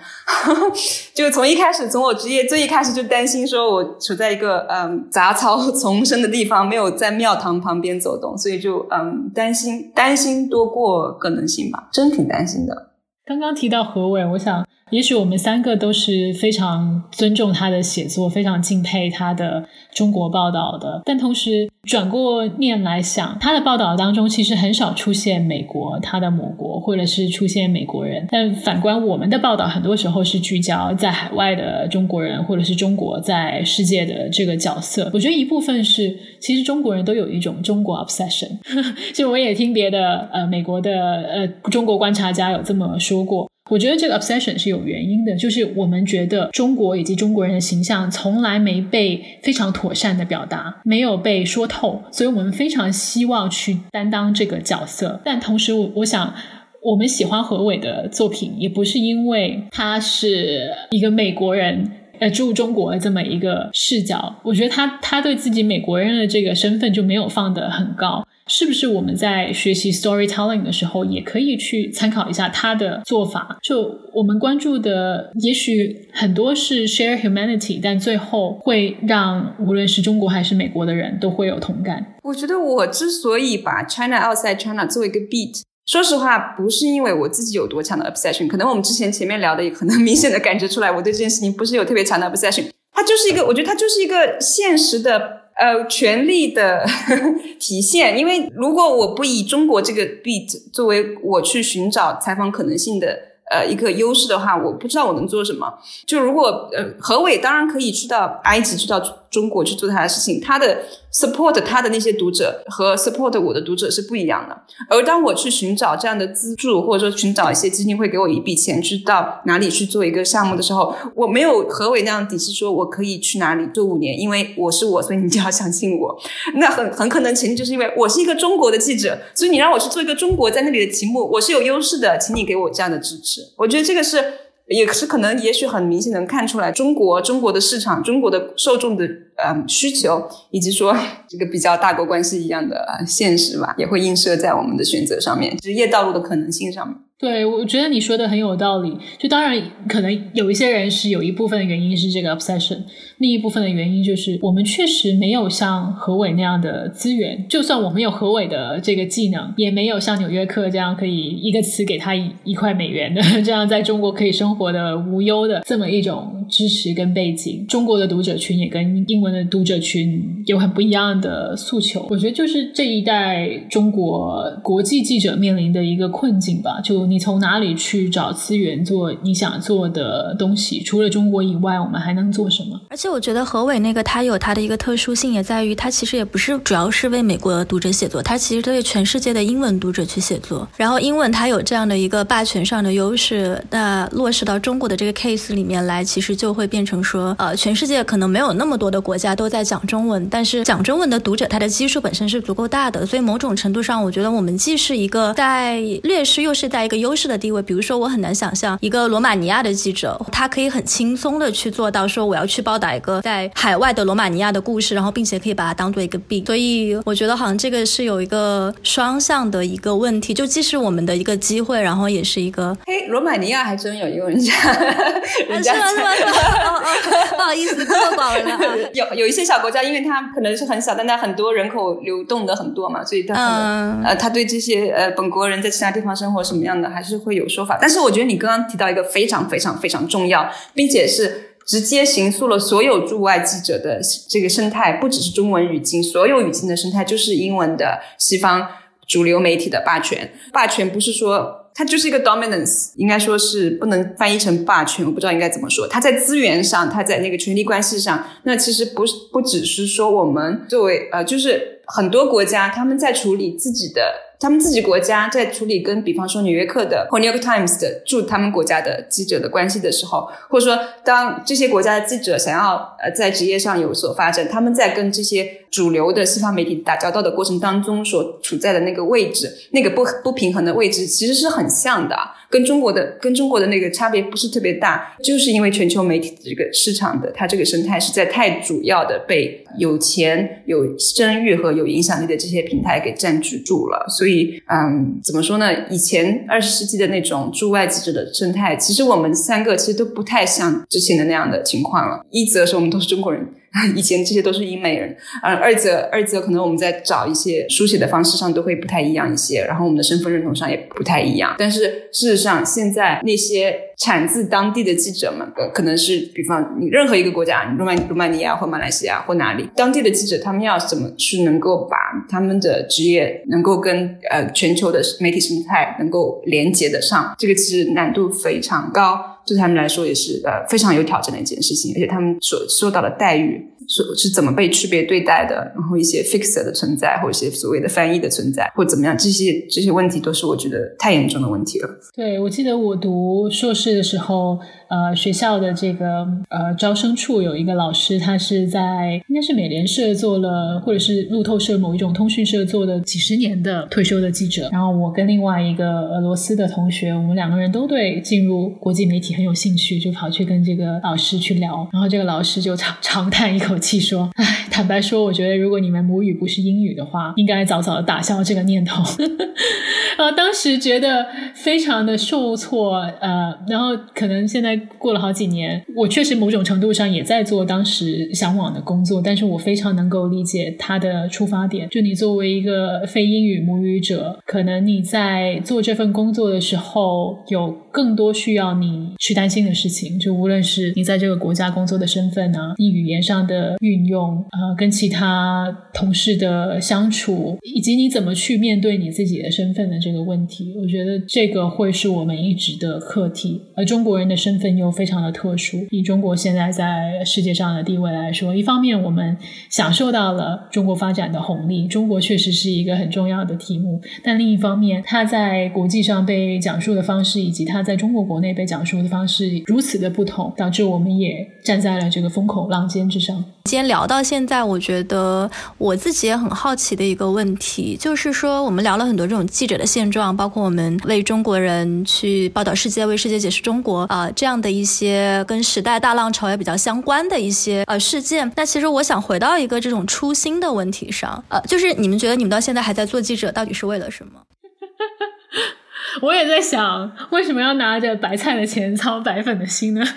*laughs* 就从一开始，从我职业最一开始就担心说我处在一个嗯杂草丛生的地方，没有在庙堂旁边走动，所以就嗯担心担心多过可能性吧，真挺担心的。刚刚提到何伟，我想。也许我们三个都是非常尊重他的写作，非常敬佩他的中国报道的。但同时转过念来想，他的报道当中其实很少出现美国，他的母国，或者是出现美国人。但反观我们的报道，很多时候是聚焦在海外的中国人，或者是中国在世界的这个角色。我觉得一部分是，其实中国人都有一种中国 obsession。*laughs* 就我也听别的呃美国的呃中国观察家有这么说过。我觉得这个 obsession 是有原因的，就是我们觉得中国以及中国人的形象从来没被非常妥善的表达，没有被说透，所以我们非常希望去担当这个角色。但同时，我我想，我们喜欢何伟的作品，也不是因为他是一个美国人，呃，住中国的这么一个视角。我觉得他他对自己美国人的这个身份就没有放得很高。是不是我们在学习 storytelling 的时候，也可以去参考一下他的做法？就我们关注的，也许很多是 share humanity，但最后会让无论是中国还是美国的人都会有同感。我觉得我之所以把 China outside China 作为一个 beat，说实话，不是因为我自己有多强的 obsession，可能我们之前前面聊的也可能 *laughs* 明显的感觉出来，我对这件事情不是有特别强的 obsession。它就是一个，我觉得它就是一个现实的。呃，权力的 *laughs* 体现，因为如果我不以中国这个 beat 作为我去寻找采访可能性的呃一个优势的话，我不知道我能做什么。就如果呃何伟当然可以去到埃及，去到中国去做他的事情，他的。support 他的那些读者和 support 我的读者是不一样的。而当我去寻找这样的资助，或者说寻找一些基金会给我一笔钱，去到哪里去做一个项目的时候，我没有何伟那样底气，说我可以去哪里做五年，因为我是我，所以你就要相信我。那很很可能前提就是因为我是一个中国的记者，所以你让我去做一个中国在那里的题目，我是有优势的，请你给我这样的支持。我觉得这个是。也是可能，也许很明显能看出来，中国中国的市场，中国的受众的呃需求，以及说这个比较大国关系一样的现实吧，也会映射在我们的选择上面，职业道路的可能性上面。对，我觉得你说的很有道理。就当然，可能有一些人是有一部分的原因是这个 obsession，另一部分的原因就是我们确实没有像何伟那样的资源。就算我们有何伟的这个技能，也没有像纽约客这样可以一个词给他一一块美元的，这样在中国可以生活的无忧的这么一种支持跟背景。中国的读者群也跟英文的读者群有很不一样的诉求。我觉得就是这一代中国国际记者面临的一个困境吧，就。你从哪里去找资源做你想做的东西？除了中国以外，我们还能做什么？而且我觉得何伟那个他有他的一个特殊性，也在于他其实也不是主要是为美国读者写作，他其实对全世界的英文读者去写作。然后英文它有这样的一个霸权上的优势，那落实到中国的这个 case 里面来，其实就会变成说，呃，全世界可能没有那么多的国家都在讲中文，但是讲中文的读者他的基数本身是足够大的，所以某种程度上，我觉得我们既是一个在劣势，又是在一个。优势的地位，比如说，我很难想象一个罗马尼亚的记者，他可以很轻松的去做到说，我要去报道一个在海外的罗马尼亚的故事，然后并且可以把它当做一个病。所以我觉得好像这个是有一个双向的一个问题，就既是我们的一个机会，然后也是一个。嘿，罗马尼亚还真有一个人家，*laughs* 人家是吗？是吗？*laughs* 哦哦，不好意思，错过了。有有一些小国家，因为它可能是很小，但它很多人口流动的很多嘛，所以它可能呃，他对这些呃本国人在其他地方生活什么样的。还是会有说法，但是我觉得你刚刚提到一个非常非常非常重要，并且是直接形塑了所有驻外记者的这个生态，不只是中文语境，所有语境的生态就是英文的西方主流媒体的霸权。霸权不是说它就是一个 dominance，应该说是不能翻译成霸权，我不知道应该怎么说。它在资源上，它在那个权力关系上，那其实不是不只是说我们作为呃，就是很多国家他们在处理自己的。他们自己国家在处理跟比方说《纽约客》的或《New York Times》的驻他们国家的记者的关系的时候，或者说当这些国家的记者想要呃在职业上有所发展，他们在跟这些主流的西方媒体打交道的过程当中所处在的那个位置，那个不不平衡的位置，其实是很像的，跟中国的跟中国的那个差别不是特别大，就是因为全球媒体的这个市场的它这个生态实在太主要的被有钱、有声誉和有影响力的这些平台给占据住了，所以。嗯，怎么说呢？以前二十世纪的那种驻外记者的生态，其实我们三个其实都不太像之前的那样的情况了。一则是我们都是中国人。*laughs* 以前这些都是英美人，呃，二则二则可能我们在找一些书写的方式上都会不太一样一些，然后我们的身份认同上也不太一样。但是事实上，现在那些产自当地的记者们，可能是比方你任何一个国家，你罗曼罗马尼亚或马来西亚或哪里，当地的记者他们要怎么去能够把他们的职业能够跟呃全球的媒体生态能够连接得上，这个其实难度非常高。对他们来说也是呃非常有挑战的一件事情，而且他们所受到的待遇是是怎么被区别对待的，然后一些 fixer 的存在，或者一些所谓的翻译的存在，或怎么样，这些这些问题都是我觉得太严重的问题了。对，我记得我读硕士的时候。呃，学校的这个呃招生处有一个老师，他是在应该是美联社做了，或者是路透社某一种通讯社做的几十年的退休的记者。然后我跟另外一个俄罗斯的同学，我们两个人都对进入国际媒体很有兴趣，就跑去跟这个老师去聊。然后这个老师就长长叹一口气说：“唉，坦白说，我觉得如果你们母语不是英语的话，应该早早的打消这个念头。*laughs* ”呃，当时觉得非常的受挫，呃，然后可能现在。过了好几年，我确实某种程度上也在做当时向往的工作，但是我非常能够理解他的出发点。就你作为一个非英语母语者，可能你在做这份工作的时候，有更多需要你去担心的事情。就无论是你在这个国家工作的身份呢，你语言上的运用，呃，跟其他同事的相处，以及你怎么去面对你自己的身份的这个问题，我觉得这个会是我们一直的课题。而中国人的身份。又非常的特殊。以中国现在在世界上的地位来说，一方面我们享受到了中国发展的红利，中国确实是一个很重要的题目。但另一方面，它在国际上被讲述的方式，以及它在中国国内被讲述的方式如此的不同，导致我们也站在了这个风口浪尖之上。今天聊到现在，我觉得我自己也很好奇的一个问题，就是说我们聊了很多这种记者的现状，包括我们为中国人去报道世界，为世界解释中国啊这样的一些跟时代大浪潮也比较相关的一些呃事件。那其实我想回到一个这种初心的问题上，呃，就是你们觉得你们到现在还在做记者，到底是为了什么？*laughs* 我也在想，为什么要拿着白菜的钱操白粉的心呢？*laughs*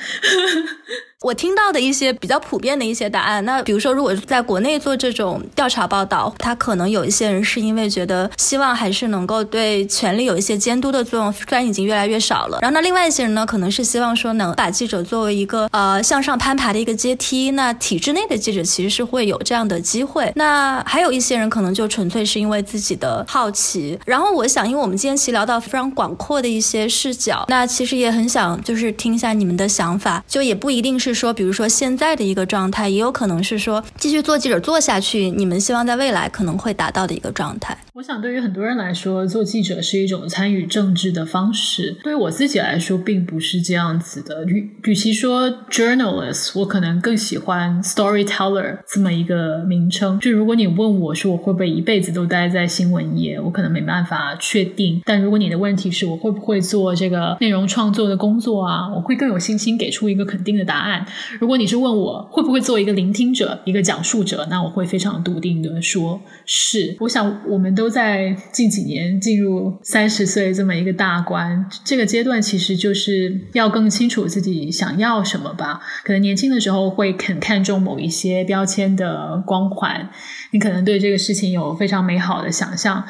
我听到的一些比较普遍的一些答案，那比如说，如果在国内做这种调查报道，他可能有一些人是因为觉得希望还是能够对权力有一些监督的作用，虽然已经越来越少了。然后，那另外一些人呢，可能是希望说能把记者作为一个呃向上攀爬的一个阶梯。那体制内的记者其实是会有这样的机会。那还有一些人可能就纯粹是因为自己的好奇。然后，我想，因为我们今天其实聊到非常广阔的一些视角，那其实也很想就是听一下你们的想法，就也不一定是。是说，比如说现在的一个状态，也有可能是说继续做记者做下去，你们希望在未来可能会达到的一个状态。我想，对于很多人来说，做记者是一种参与政治的方式。对于我自己来说，并不是这样子的。与与其说 journalist，我可能更喜欢 storyteller 这么一个名称。就如果你问我说我会不会一辈子都待在新闻业，我可能没办法确定。但如果你的问题是我会不会做这个内容创作的工作啊，我会更有信心给出一个肯定的答案。如果你是问我会不会做一个聆听者、一个讲述者，那我会非常笃定的说是。我想我们都。在近几年进入三十岁这么一个大关，这个阶段其实就是要更清楚自己想要什么吧。可能年轻的时候会很看重某一些标签的光环，你可能对这个事情有非常美好的想象。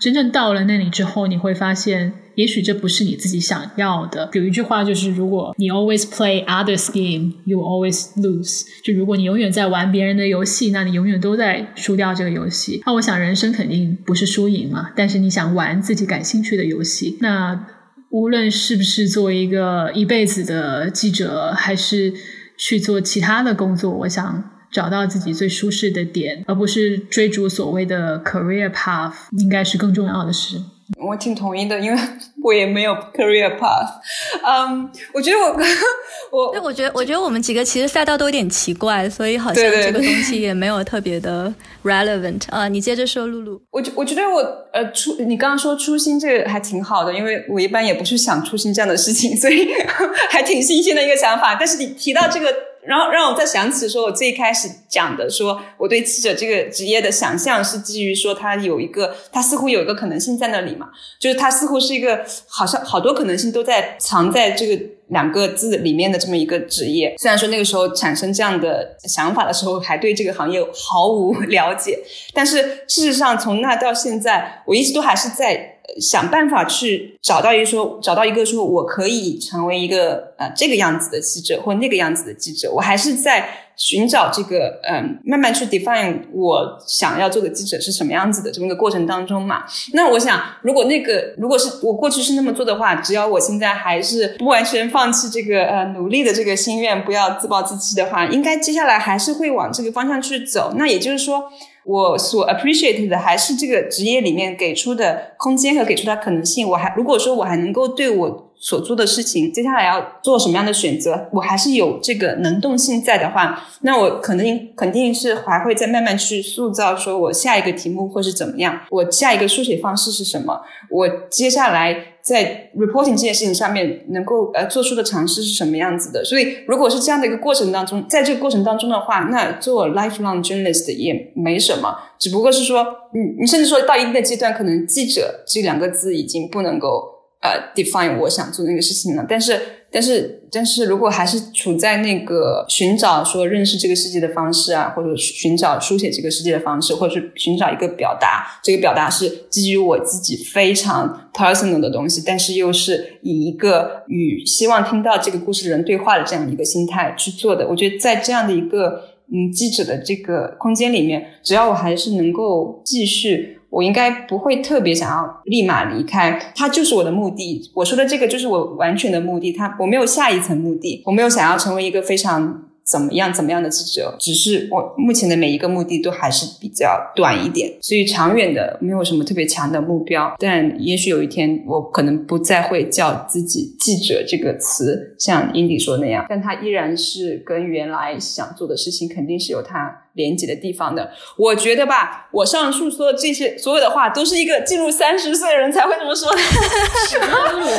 真正到了那里之后，你会发现。也许这不是你自己想要的。有一句话就是，如果你 always play others game，you always lose。就如果你永远在玩别人的游戏，那你永远都在输掉这个游戏。那我想人生肯定不是输赢嘛，但是你想玩自己感兴趣的游戏，那无论是不是做一个一辈子的记者，还是去做其他的工作，我想。找到自己最舒适的点，而不是追逐所谓的 career path，应该是更重要的事。我挺同意的，因为我也没有 career path。嗯，我觉得我 *laughs* 我，那我觉得我觉得我们几个其实赛道都有点奇怪，所以好像这个东西也没有特别的 relevant 啊。你接着说，露露。我我觉得我呃初，你刚刚说初心这个还挺好的，因为我一般也不去想初心这样的事情，所以 *laughs* 还挺新鲜的一个想法。但是你提到这个。然后让我再想起说，我最开始讲的，说我对记者这个职业的想象是基于说，他有一个，他似乎有一个可能性在那里嘛，就是他似乎是一个，好像好多可能性都在藏在这个两个字里面的这么一个职业。虽然说那个时候产生这样的想法的时候，还对这个行业毫无了解，但是事实上从那到现在，我一直都还是在。想办法去找到一个说，找到一个说，我可以成为一个呃这个样子的记者或那个样子的记者。我还是在寻找这个嗯，慢慢去 define 我想要做的记者是什么样子的这么一个过程当中嘛。那我想，如果那个如果是我过去是那么做的话，只要我现在还是不完全放弃这个呃努力的这个心愿，不要自暴自弃的话，应该接下来还是会往这个方向去走。那也就是说。我所 appreciate 的还是这个职业里面给出的空间和给出的可能性。我还如果说我还能够对我所做的事情，接下来要做什么样的选择，我还是有这个能动性在的话，那我肯定肯定是还会再慢慢去塑造，说我下一个题目会是怎么样，我下一个书写方式是什么，我接下来。在 reporting 这件事情上面，能够呃做出的尝试是什么样子的？所以，如果是这样的一个过程当中，在这个过程当中的话，那做 lifelong journalist 也没什么，只不过是说，你你甚至说到一定的阶段，可能记者这两个字已经不能够呃 define 我想做那个事情了，但是。但是，但是如果还是处在那个寻找说认识这个世界的方式啊，或者寻找书写这个世界的方式，或者是寻找一个表达，这个表达是基于我自己非常 personal 的东西，但是又是以一个与希望听到这个故事的人对话的这样一个心态去做的。我觉得在这样的一个嗯记者的这个空间里面，只要我还是能够继续。我应该不会特别想要立马离开，它就是我的目的。我说的这个就是我完全的目的，它我没有下一层目的，我没有想要成为一个非常。怎么样？怎么样的记者？只是我目前的每一个目的都还是比较短一点，所以长远的没有什么特别强的目标。但也许有一天，我可能不再会叫自己记者这个词，像 Indy 说那样。但他依然是跟原来想做的事情肯定是有他连接的地方的。我觉得吧，我上述说的这些所有的话，都是一个进入三十岁的人才会这么说的。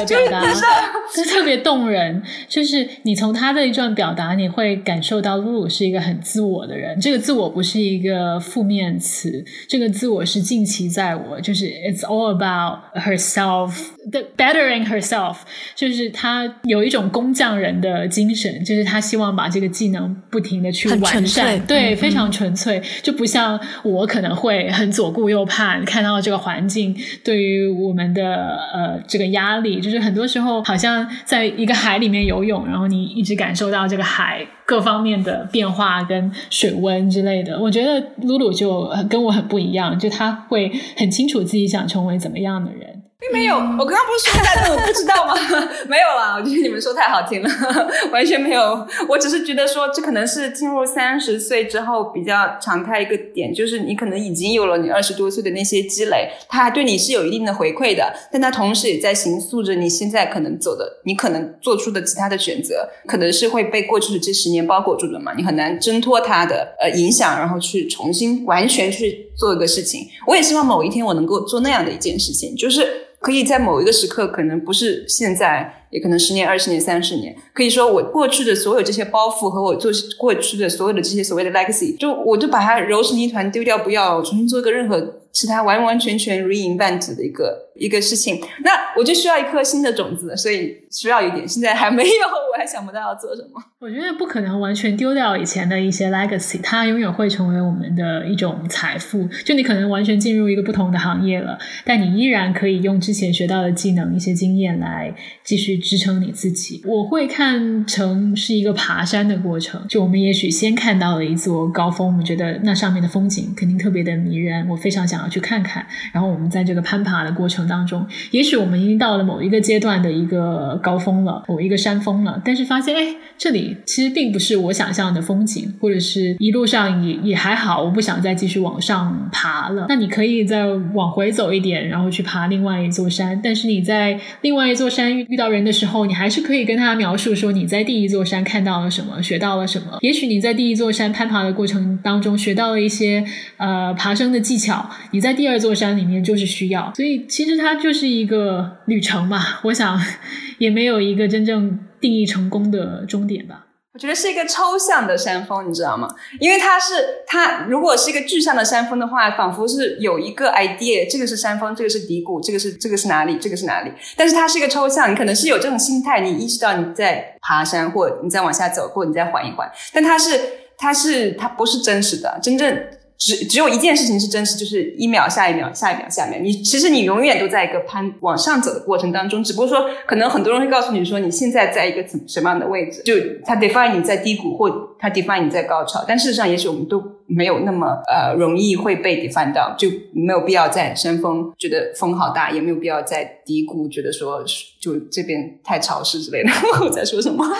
表达，*laughs* 这特别动人。就是你从他的一段表达，你会感。受到露露是一个很自我的人，这个自我不是一个负面词，这个自我是近期在我，就是 it's all about herself，the bettering herself，就是他有一种工匠人的精神，就是他希望把这个技能不停的去完善，对，非常纯粹，就不像我可能会很左顾右盼，看到这个环境对于我们的呃这个压力，就是很多时候好像在一个海里面游泳，然后你一直感受到这个海各方。方面的变化跟水温之类的，我觉得露露就跟我很不一样，就他会很清楚自己想成为怎么样的人。并没有，我刚刚不是说在我，不知道吗？*laughs* 没有啦，我觉得你们说太好听了，*laughs* 完全没有。我只是觉得说，这可能是进入三十岁之后比较常态一个点，就是你可能已经有了你二十多岁的那些积累，它还对你是有一定的回馈的，但它同时也在形塑着你现在可能走的，你可能做出的其他的选择，可能是会被过去的这十年包裹住的嘛，你很难挣脱它的呃影响，然后去重新完全去做一个事情。我也希望某一天我能够做那样的一件事情，就是。可以在某一个时刻，可能不是现在，也可能十年、二十年、三十年。可以说，我过去的所有这些包袱和我做过去的所有的这些所谓的 legacy，就我就把它揉成一团丢掉，不要重新做一个任何。其他完完全全 reinvent 的一个一个事情，那我就需要一颗新的种子，所以需要一点，现在还没有，我还想不到要做什么。我觉得不可能完全丢掉以前的一些 legacy，它永远会成为我们的一种财富。就你可能完全进入一个不同的行业了，但你依然可以用之前学到的技能、一些经验来继续支撑你自己。我会看成是一个爬山的过程，就我们也许先看到了一座高峰，我们觉得那上面的风景肯定特别的迷人，我非常想要。去看看，然后我们在这个攀爬的过程当中，也许我们已经到了某一个阶段的一个高峰了，某一个山峰了，但是发现，哎，这里其实并不是我想象的风景，或者是一路上也也还好，我不想再继续往上爬了。那你可以再往回走一点，然后去爬另外一座山。但是你在另外一座山遇遇到人的时候，你还是可以跟他描述说你在第一座山看到了什么，学到了什么。也许你在第一座山攀爬的过程当中学到了一些呃爬升的技巧。你在第二座山里面就是需要，所以其实实它就是一个旅程嘛。我想也没有一个真正定义成功的终点吧。我觉得是一个抽象的山峰，你知道吗？因为它是它如果是一个具象的山峰的话，仿佛是有一个 idea，这个是山峰，这个是低谷，这个是这个是哪里，这个是哪里。但是它是一个抽象，你可能是有这种心态，你意识到你在爬山，或你再往下走，或你再缓一缓。但它是它是它不是真实的，真正。只只有一件事情是真实，就是一秒下一秒下一秒下面，你其实你永远都在一个攀往上走的过程当中，只不过说可能很多人会告诉你说你现在在一个怎什么样的位置，就它 define 你在低谷或它 define 你在高潮，但事实上也许我们都没有那么呃容易会被 define 到，就没有必要在山峰觉得风好大，也没有必要在低谷觉得说就这边太潮湿之类的。*laughs* 我在说什么？*laughs*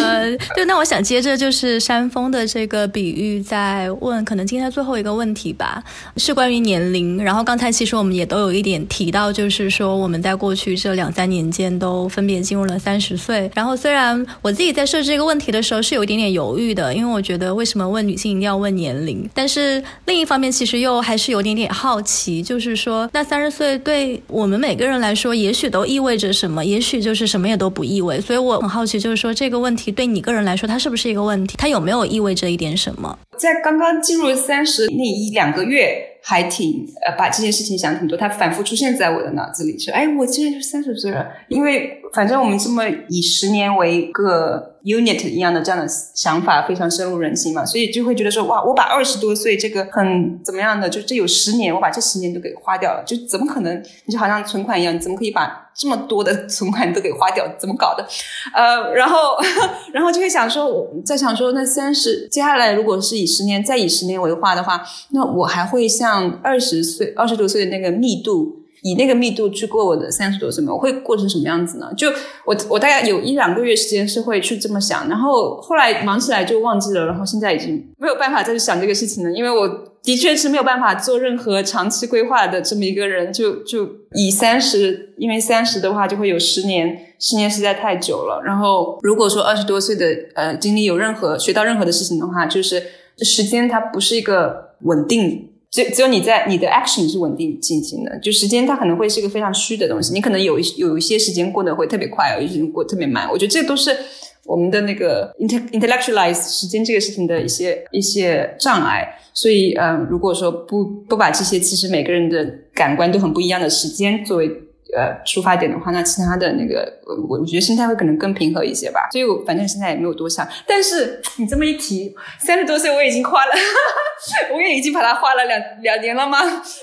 呃，对，那我想接着就是山峰的这个比喻，在问可能今天最后一个问题吧，是关于年龄。然后刚才其实我们也都有一点提到，就是说我们在过去这两三年间都分别进入了三十岁。然后虽然我自己在设置这个问题的时候是有一点点犹豫的，因为我觉得为什么问女性一定要问年龄？但是另一方面，其实又还是有点点好奇，就是说那三十岁对我们每个人来来说，也许都意味着什么？也许就是什么也都不意味。所以我很好奇，就是说这个。问题对你个人来说，它是不是一个问题？它有没有意味着一点什么？在刚刚进入三十那一两个月。还挺呃，把这件事情想挺多，它反复出现在我的脑子里，说，哎，我现在就三十岁了，因为反正我们这么以十年为一个 unit 一样的这样的想法非常深入人心嘛，所以就会觉得说，哇，我把二十多岁这个很怎么样的，就这有十年，我把这十年都给花掉了，就怎么可能？你就好像存款一样，你怎么可以把这么多的存款都给花掉？怎么搞的？呃，然后 *laughs* 然后就会想说，我在想说，那三十接下来如果是以十年再以十年为划的话，那我还会。像二十岁、二十多岁的那个密度，以那个密度去过我的三十多岁吗？我会过成什么样子呢？就我，我大概有一两个月时间是会去这么想，然后后来忙起来就忘记了，然后现在已经没有办法再去想这个事情了，因为我的确是没有办法做任何长期规划的这么一个人。就就以三十，因为三十的话就会有十年，十年实在太久了。然后如果说二十多岁的呃经历有任何学到任何的事情的话，就是时间它不是一个稳定。只只有你在你的 action 是稳定进行的，就时间它可能会是一个非常虚的东西，你可能有一有一些时间过得会特别快，有一些过特别慢。我觉得这都是我们的那个 intellectualize 时间这个事情的一些一些障碍。所以，嗯，如果说不不把这些其实每个人的感官都很不一样的时间作为。呃，出发点的话，那其他的那个，我我觉得心态会可能更平和一些吧。所以我反正现在也没有多想。但是你这么一提，三十多岁我已经花了，*laughs* 我也已经把它花了两两年了吗？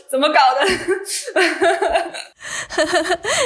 怎么搞的？*laughs*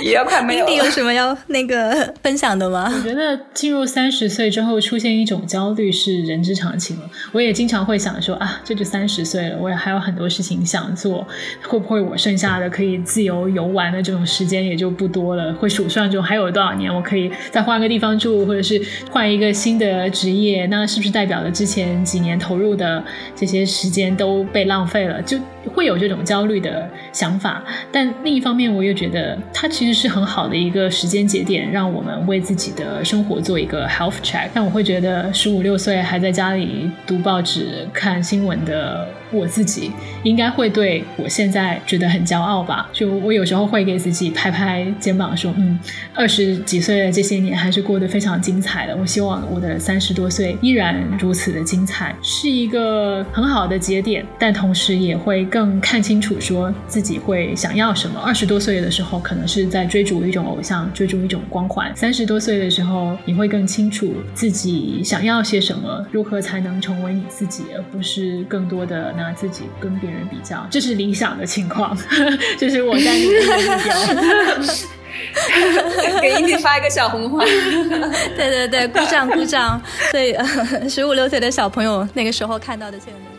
也要快没有。你有什么要那个分享的吗？我觉得进入三十岁之后出现一种焦虑是人之常情了。我也经常会想说啊，这就三十岁了，我也还有很多事情想做，会不会我剩下的可以自由游玩的这种时间间也就不多了？会数算就还有多少年我可以再换个地方住，或者是换一个新的职业？那是不是代表了之前几年投入的这些时间都被浪费了，就会有这种焦虑的想法。但另一方面，我又觉得它其实是很好的一个时间节点，让我们为自己的生活做一个 health check。但我会觉得十五六岁还在家里读报纸、看新闻的。我自己应该会对我现在觉得很骄傲吧？就我有时候会给自己拍拍肩膀，说：“嗯，二十几岁的这些年还是过得非常精彩的。我希望我的三十多岁依然如此的精彩，是一个很好的节点。但同时也会更看清楚，说自己会想要什么。二十多岁的时候，可能是在追逐一种偶像，追逐一种光环；三十多岁的时候，你会更清楚自己想要些什么，如何才能成为你自己，而不是更多的。”拿自己跟别人比较，这是理想的情况，*laughs* 这是我在努力的目标。*laughs* 给英弟发一个小红花。*laughs* 对对对，鼓掌鼓掌。对，十五六岁的小朋友那个时候看到的见闻。